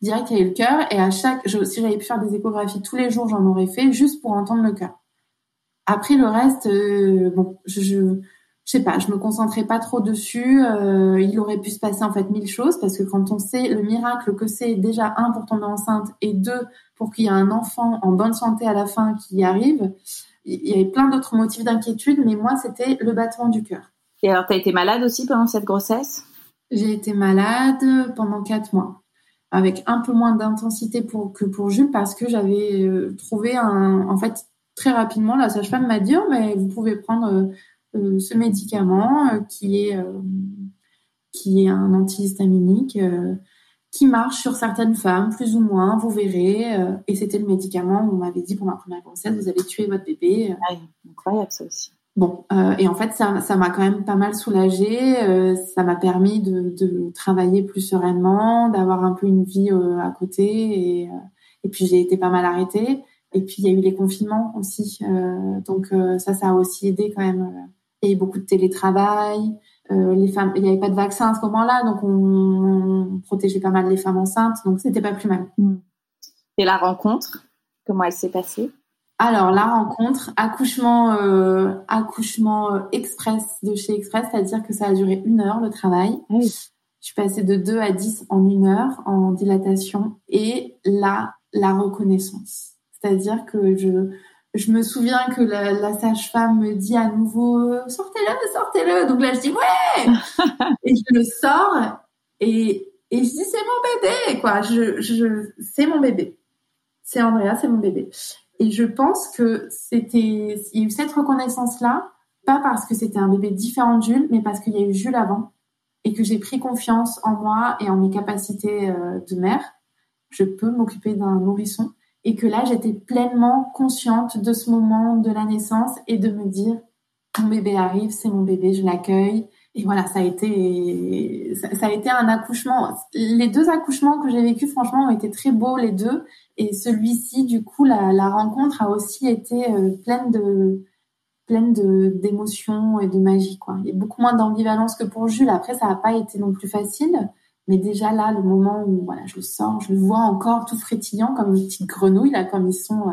direct, il y a eu le cœur. Et à chaque, si j'avais pu faire des échographies tous les jours, j'en aurais fait, juste pour entendre le cœur. Après, le reste, bon, je je sais pas, je me concentrais pas trop dessus. Euh, il aurait pu se passer en fait mille choses parce que quand on sait le miracle que c'est déjà un pour tomber enceinte et deux pour qu'il y ait un enfant en bonne santé à la fin qui y arrive, il y avait plein d'autres motifs d'inquiétude, mais moi c'était le battement du cœur. Et alors, tu as été malade aussi pendant cette grossesse? J'ai été malade pendant quatre mois, avec un peu moins d'intensité pour, que pour Jules parce que j'avais euh, trouvé un, en fait, très rapidement, la sage-femme m'a dit, oh, mais vous pouvez prendre euh, euh, ce médicament euh, qui est euh, qui est un antihistaminique qui marche sur certaines femmes, plus ou moins, vous verrez. et c'était le médicament où on m'avait dit pour ma première grossesse, vous allez tuer votre bébé. Ah, incroyable ça aussi. Bon, et en fait, ça, ça m'a quand même pas mal soulagée. ça m'a permis de, de, travailler plus sereinement, d'avoir un peu une vie à côté. Et, et puis j'ai été pas mal arrêtée. Et puis il y a eu les confinements aussi, donc ça, ça a aussi aidé quand même avait beaucoup de télétravail. Euh, les femmes, il n'y avait pas de vaccin à ce moment-là, donc on, protégeait pas mal les femmes enceintes, donc c'était pas plus mal. Et la rencontre, comment elle s'est passée? Alors la rencontre, accouchement, euh, accouchement euh, express de chez Express, c'est-à-dire que ça a duré une heure le travail. Oui. Je suis passée de 2 à 10 en une heure en dilatation et là, la reconnaissance. C'est-à-dire que je, je me souviens que la, sage-femme me dit à nouveau sortez-le, sortez-le. Donc là je dis ouais et je le sors et et je dis c'est mon bébé quoi. Je je c'est mon bébé. C'est Andrea, c'est mon bébé. Et je pense que c'était il y a eu cette reconnaissance là pas parce que c'était un bébé différent de Jules, mais parce qu'il y a eu Jules avant et que j'ai pris confiance en moi et en mes capacités euh, de mère. Je peux m'occuper d'un nourrisson et que là j'étais pleinement consciente de ce moment de la naissance et de me dire mon bébé arrive, c'est mon bébé, je l'accueille. Et voilà, ça a été ça, a été un accouchement. Les deux accouchements que j'ai vécu, franchement, ont été très beaux les deux. Et celui-ci, du coup, la, rencontre a aussi été euh, pleine de pleine de d'émotions et de magie. Il y a beaucoup moins d'ambivalence que pour Jules. Après, ça n'a pas été non plus facile. Mais déjà là, le moment où voilà, je le sors, je le vois encore tout frétillant comme une petite grenouille, là, comme ils sont euh,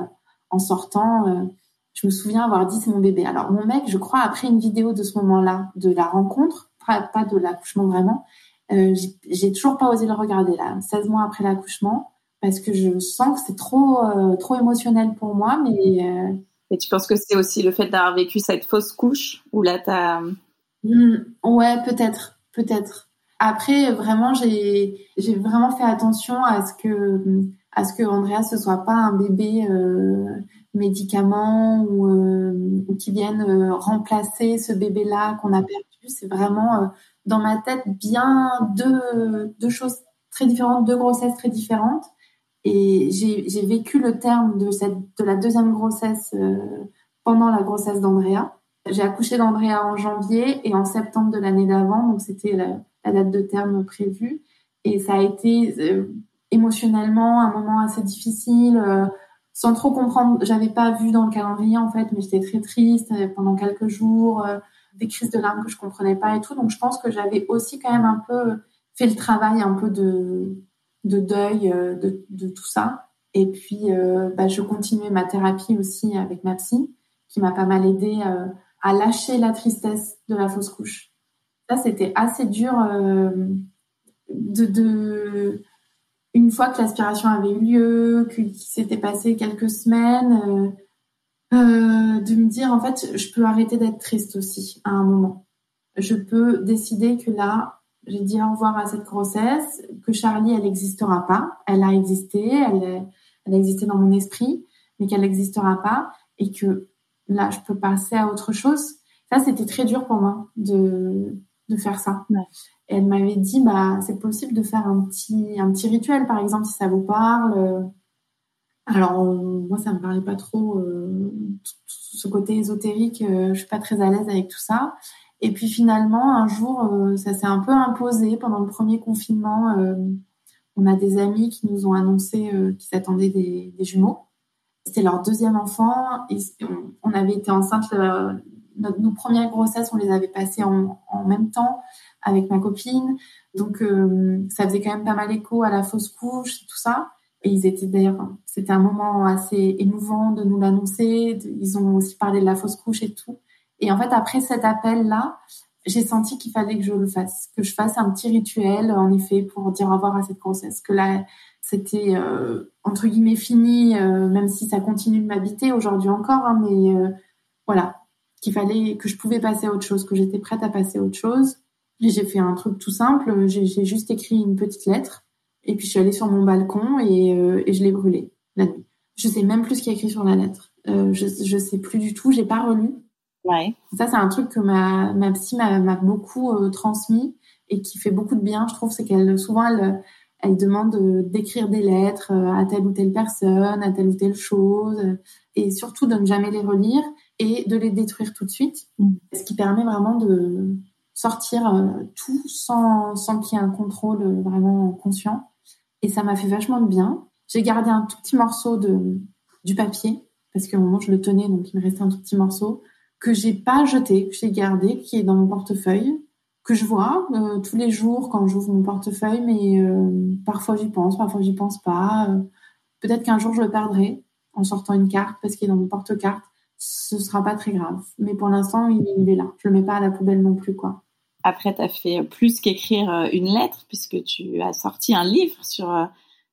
en sortant. Euh, je me souviens avoir dit c'est mon bébé. Alors mon mec, je crois, après une vidéo de ce moment-là, de la rencontre, pas, de l'accouchement vraiment, euh, j'ai toujours pas osé le regarder là, 16 mois après l'accouchement, parce que je sens que c'est trop, trop émotionnel pour moi. Mais et tu penses que c'est aussi le fait d'avoir vécu cette fausse couche où là, tu as Hmm, ouais, peut-être, peut-être. Après, vraiment, j'ai vraiment fait attention à ce que à ce que Andrea ce soit pas un bébé euh, médicament ou, euh, qui vienne euh, remplacer ce bébé-là qu'on a perdu. C'est vraiment euh, dans ma tête bien deux deux choses très différentes, deux grossesses très différentes. Et j'ai vécu le terme de cette de la deuxième grossesse pendant la grossesse d'Andrea. J'ai accouché d'Andrea en janvier et en septembre de l'année d'avant, donc c'était la, date de terme prévue. Et ça a été euh, émotionnellement un moment assez difficile, euh, sans trop comprendre. J'avais pas vu dans le calendrier en fait, mais j'étais très triste euh, pendant quelques jours, des crises de larmes que je comprenais pas et tout. Donc je pense que j'avais aussi quand même un peu fait le travail un peu de, de deuil de, de tout ça. Et puis bah, je continuais ma thérapie aussi avec ma psy, qui m'a pas mal aidée à lâcher la tristesse de la fausse couche. Ça, c'était assez dur euh, de, une fois que l'aspiration avait eu lieu, qu'il s'était passé quelques semaines, euh, euh, de me dire en fait, je peux arrêter d'être triste aussi à un moment. Je peux décider que là, j'ai dit au revoir à cette grossesse, que Charlie, elle n'existera pas. Elle a existé, elle, elle a existé dans mon esprit, mais qu'elle n'existera pas et que là, je peux passer à autre chose. Ça, c'était très dur pour moi de, de faire ça. Elle m'avait dit, bah, c'est possible de faire un petit, un petit rituel, par exemple, si ça vous parle. Alors, moi, ça me parlait pas trop, euh, ce côté ésotérique, euh, je suis pas très à l'aise avec tout ça. Et puis finalement, un jour, euh, ça s'est un peu imposé pendant le premier confinement. on a des amis qui nous ont annoncé qu'ils attendaient des, jumeaux. C'était leur deuxième enfant. On, avait été enceinte, nos, premières grossesses, on les avait passées en, même temps avec ma copine. Donc, euh, ça faisait quand même pas mal écho à la fausse couche, tout ça. Et ils étaient d'ailleurs, c'était un moment assez émouvant de nous l'annoncer. Ils ont aussi parlé de la fausse couche et tout. Et en fait, après cet appel-là, j'ai senti qu'il fallait que je le fasse, que je fasse un petit rituel, en effet, pour dire au revoir à cette grossesse. Que là, c'était euh, entre guillemets fini, euh, même si ça continue de m'habiter aujourd'hui encore. Hein, mais voilà, qu'il fallait que je pouvais passer à autre chose, que j'étais prête à passer à autre chose. J'ai fait un truc tout simple. J'ai juste écrit une petite lettre et puis je suis allée sur mon balcon et, et je l'ai brûlée la nuit. Je sais même plus ce qu'il y a écrit sur la lettre. je je sais plus du tout. J'ai pas relu. Ouais. Ça c'est un truc que ma ma psy m'a beaucoup transmis et qui fait beaucoup de bien. Je trouve c'est qu'elle souvent elle elle demande d'écrire des lettres euh, à telle ou telle personne, à telle ou telle chose, et surtout de ne jamais les relire et de les détruire tout de suite, mm. ce qui permet vraiment de sortir euh, tout sans, sans qu'il y ait un contrôle vraiment conscient. Et ça m'a fait vachement de bien. J'ai gardé un tout petit morceau de, du papier, parce qu'au moment je le tenais, donc il me restait un tout petit morceau, que j'ai pas jeté, que j'ai gardé, qui est dans mon portefeuille, que je vois euh, tous les jours quand j'ouvre mon portefeuille, mais euh, parfois j'y pense, parfois j'y pense pas. Euh, peut-être qu'un jour je le perdrai en sortant une carte parce qu'il est dans mon porte-carte. Ce sera pas très grave. Mais pour l'instant, il, est là. Je le mets pas à la poubelle non plus, quoi. Après, tu as fait plus qu'écrire une lettre puisque tu as sorti un livre sur,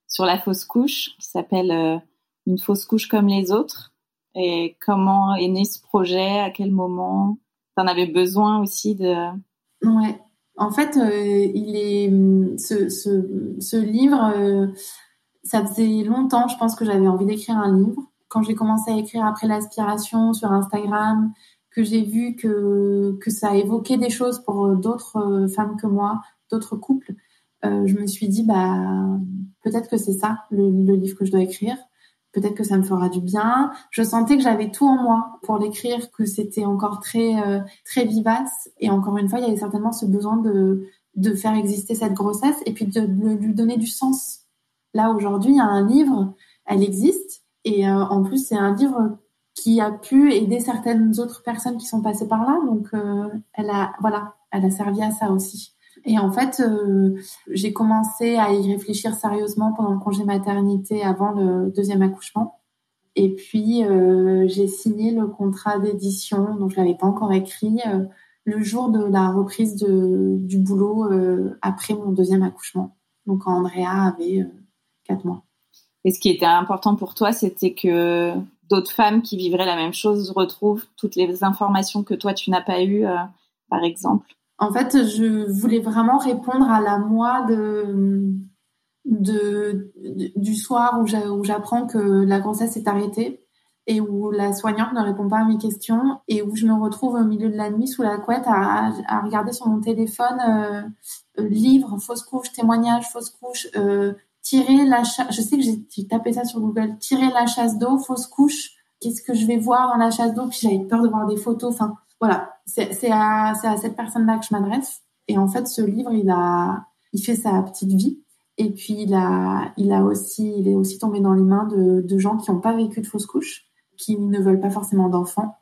sur la fausse couche qui s'appelle Une fausse couche comme les autres. Et comment est né ce projet? À quel moment? Tu en avais besoin aussi de Ouais. En fait, euh, il est ce, ce, ce livre, euh, ça faisait longtemps, je pense que j'avais envie d'écrire un livre. Quand j'ai commencé à écrire après l'aspiration sur Instagram, que j'ai vu que que ça évoquait des choses pour euh, d'autres femmes que moi, d'autres couples, je me suis dit bah peut-être que c'est ça le, livre que je dois écrire peut-être que ça me fera du bien. Je sentais que j'avais tout en moi pour l'écrire, que c'était encore très euh, très vivace. Et encore une fois, il y avait certainement ce besoin de de faire exister cette grossesse et puis de, lui donner du sens. Là aujourd'hui, il y a un livre, elle existe et euh, en plus c'est un livre qui a pu aider certaines autres personnes qui sont passées par là. Donc euh, elle a voilà, elle a servi à ça aussi. Et en fait, euh, j'ai commencé à y réfléchir sérieusement pendant le congé maternité avant le deuxième accouchement. Et puis, j'ai signé le contrat d'édition, donc je l'avais pas encore écrit, le jour de la reprise de, du boulot après mon deuxième accouchement. Donc, Andrea avait quatre mois. Et ce qui était important pour toi, c'était que d'autres femmes qui vivraient la même chose retrouvent toutes les informations que toi, tu n'as pas eues par exemple. En fait, je voulais vraiment répondre à la moi de, du soir où j'apprends que la grossesse est arrêtée et où la soignante ne répond pas à mes questions et où je me retrouve au milieu de la nuit sous la couette à, regarder sur mon téléphone euh, euh livre, fausse couche, témoignage, fausse couche, euh, tirer la chasse. Je sais que j'ai tapé ça sur Google, tirer la chasse d'eau, fausse couche. Qu'est-ce que je vais voir dans la chasse d'eau? Puis j'avais peur de voir des photos. Enfin, voilà, c'est à, à cette personne-là que je m'adresse. Et en fait, ce livre, il a, il fait sa petite vie. Et puis il a, il a aussi, il est aussi tombé dans les mains de, de gens qui n'ont pas vécu de fausse couche qui ne veulent pas forcément d'enfants,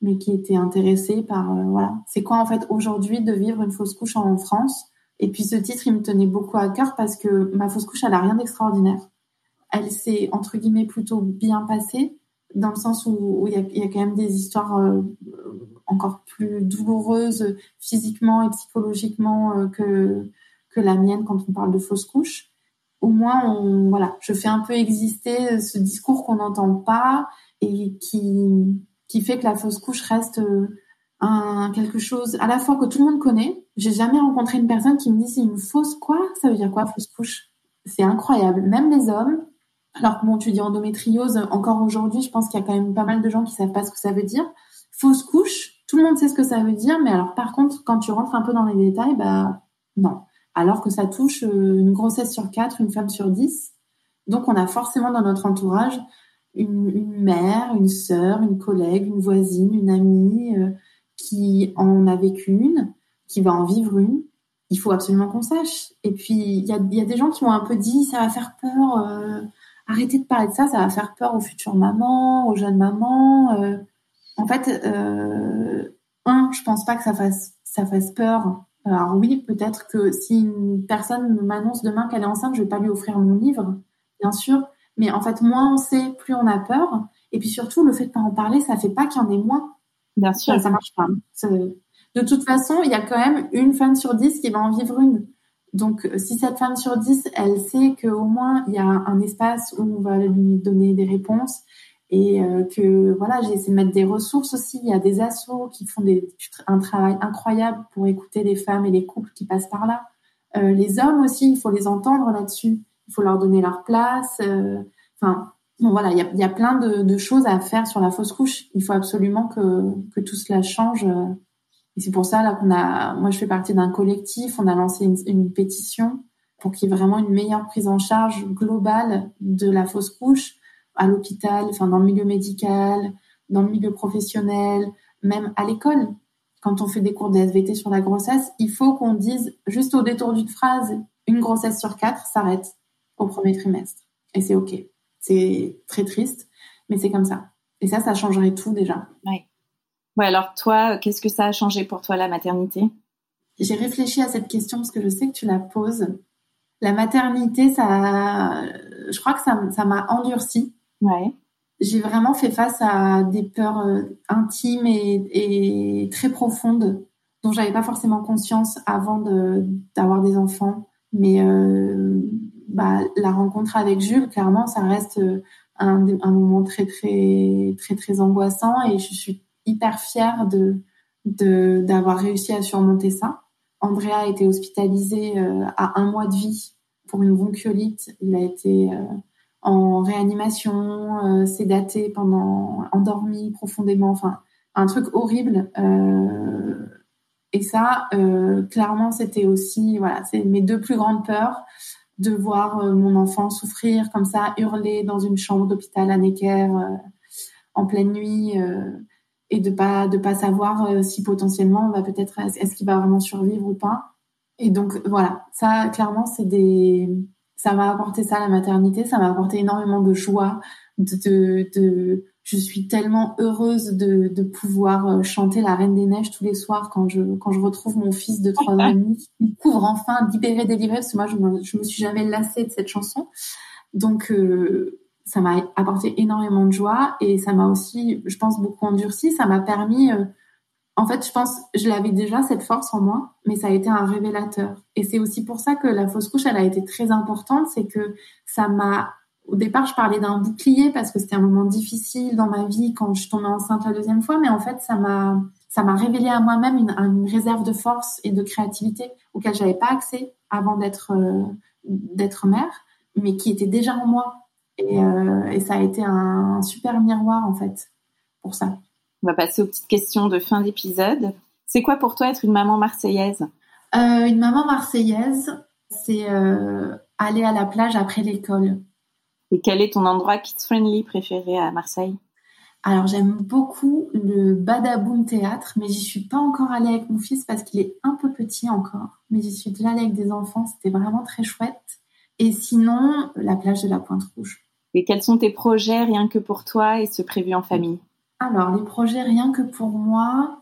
mais qui étaient intéressés par euh, voilà, c'est quoi en fait aujourd'hui de vivre une fausse couche en France? Et puis ce titre, il me tenait beaucoup à cœur parce que ma fausse couche, elle a rien d'extraordinaire. Elle s'est entre guillemets plutôt bien passée dans le sens où il y, y, a quand même des histoires euh, encore plus douloureuses physiquement et psychologiquement euh, que que la mienne quand on parle de fausse couche. Au moins, on, voilà, je fais un peu exister ce discours qu'on n'entend pas et qui, qui fait que la fausse couche reste euh, un, quelque chose à la fois que tout le monde connaît. J'ai jamais rencontré une personne qui me dit c'est une fausse quoi Ça veut dire quoi fausse couche? C'est incroyable. Même les hommes. Alors que bon, tu dis endométriose, encore aujourd'hui, je pense qu'il y a quand même pas mal de gens qui savent pas ce que ça veut dire. Fausse couche, tout le monde sait ce que ça veut dire, mais alors par contre, quand tu rentres un peu dans les détails, bah non. Alors que ça touche euh, une grossesse sur quatre, une femme sur dix. Donc on a forcément dans notre entourage une, mère, une sœur, une collègue, une voisine, une amie euh, qui en a vécu une, qui va en vivre une. Il faut absolument qu'on sache. Et puis, il y a, y a, des gens qui m'ont un peu dit, ça va faire peur, euh, arrêtez de parler de ça, ça va faire peur aux futures mamans, aux jeunes mamans. Euh. En fait, un, je pense pas que ça fasse, ça fasse peur. Alors oui, peut-être que si une personne m'annonce demain qu'elle est enceinte, je vais pas lui offrir mon livre, bien sûr. Mais en fait, moins on sait, plus on a peur. Et puis surtout, le fait de pas en parler, ça fait pas qu'il y en ait moins. Bien sûr. Ça, ça marche pas. De toute façon, il y a quand même une femme sur dix qui va en vivre une. Donc, si cette femme sur dix, elle sait qu'au moins il y a un espace où on va lui donner des réponses et euh, que voilà, j'ai essayé de mettre des ressources aussi. Il y a des assos qui font un travail incroyable pour écouter les femmes et les couples qui passent par là. Euh, les hommes aussi, il faut les entendre là-dessus il faut leur donner leur place. Euh, enfin, bon, voilà, il y a, plein de, choses à faire sur la fausse couche. Il faut absolument que tout cela change. Et c'est pour ça là qu'on a, moi je fais partie d'un collectif, on a lancé une, pétition pour qu'il y ait vraiment une meilleure prise en charge globale de la fausse couche à l'hôpital, enfin dans le milieu médical, dans le milieu professionnel, même à l'école. Quand on fait des cours de SVT sur la grossesse, il faut qu'on dise juste au détour d'une phrase, une grossesse sur quatre s'arrête au premier trimestre. Et c'est OK. C'est très triste, mais c'est comme ça. Et ça, ça changerait tout déjà. Ouais, alors toi, qu'est-ce que ça a changé pour toi, la maternité? J'ai réfléchi à cette question parce que je sais que tu la poses. La maternité, ça, je crois que ça, m'a endurci. Ouais. J'ai vraiment fait face à des peurs euh, intimes et, très profondes dont j'avais pas forcément conscience avant d'avoir des enfants. Mais euh, bah, la rencontre avec Jules, clairement, ça reste euh, un, un, moment très très très très angoissant et je suis hyper fière de d'avoir réussi à surmonter ça. Andrea a été hospitalisé euh, à un mois de vie pour une bronchiolite. Il a été euh, en réanimation, sédaté pendant, endormi profondément. Enfin, un truc horrible. et ça, clairement, c'était aussi, voilà, c'est mes deux plus grandes peurs de voir euh, mon enfant souffrir comme ça, hurler dans une chambre d'hôpital à Necker euh, en pleine nuit euh, et de pas de pas savoir si potentiellement on va peut-être est-ce qu'il va vraiment survivre ou pas. Et donc voilà, ça clairement c'est des ça m'a apporté ça la maternité, ça m'a apporté énormément de joie, de, de je suis tellement heureuse de, de, pouvoir euh, chanter la Reine des Neiges tous les soirs quand je quand je retrouve mon fils de trois ans et demi qui couvre enfin libéré délivré parce que moi je me, je me suis jamais lassée de cette chanson. Donc euh, ça m'a apporté énormément de joie et ça m'a aussi je pense beaucoup endurci ça m'a permis euh, en fait je pense je l'avais déjà cette force en moi mais ça a été un révélateur. Et c'est aussi pour ça que la fausse couche elle a été très importante. C'est que ça m'a au départ, je parlais d'un bouclier parce que c'était un moment difficile dans ma vie quand je tombais enceinte la deuxième fois, mais en fait, ça m'a, ça m'a révélé à moi-même une, réserve de force et de créativité auquel j'avais pas accès avant d'être d'être mère, mais qui était déjà en moi. Et, et ça a été un super miroir en fait pour ça. On va passer aux petites questions de fin d'épisode. C'est quoi pour toi être une maman marseillaise? Euh, Une maman marseillaise, c'est euh, aller à la plage après l'école. Et quel est ton endroit kids-friendly préféré à Marseille? Alors j'aime beaucoup le Badaboom Théâtre, mais j'y suis pas encore allée avec mon fils parce qu'il est un peu petit encore. Mais j'y suis déjà allée avec des enfants, c'était vraiment très chouette. Et sinon, la plage de la Pointe Rouge. Et quels sont tes projets rien que pour toi et ce prévu en famille? Alors, les projets rien que pour moi,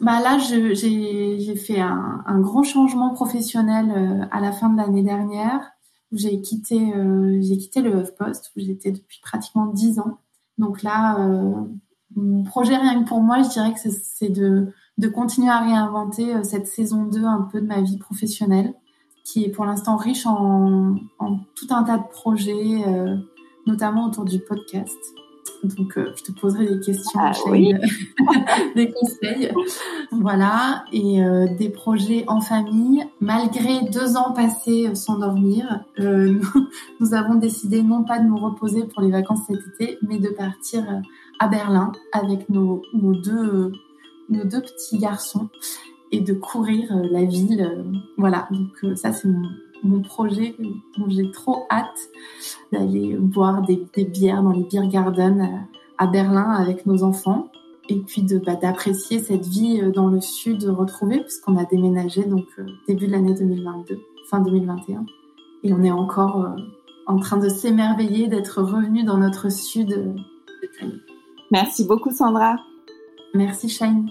bah là, j'ai fait un, grand changement professionnel euh, à la fin de l'année dernière. J'ai quitté, euh, j'ai quitté le HuffPost où j'étais depuis pratiquement dix ans. Donc là, euh, mon projet rien que pour moi, je dirais que c'est de, continuer à réinventer cette saison 2 un peu de ma vie professionnelle, qui est pour l'instant riche en, tout un tas de projets, notamment autour du podcast. Donc, euh, je te poserai des questions, ah, oui. des conseils. Voilà. Et euh, des projets en famille. Malgré deux ans passés sans dormir, euh, nous, avons décidé non pas de nous reposer pour les vacances cet été, mais de partir à Berlin avec nos, nos, deux, nos deux petits garçons et de courir la ville. Voilà. Donc, ça, c'est mon mon projet dont j'ai trop hâte d'aller boire des, bières dans les beer gardens à Berlin avec nos enfants et puis de bah, d'apprécier cette vie euh, dans le sud retrouvée puisqu'on a déménagé donc euh, début de l'année 2022 fin 2021 et on est encore euh, en train de s'émerveiller d'être revenu dans notre sud Merci beaucoup Sandra. Merci Shane.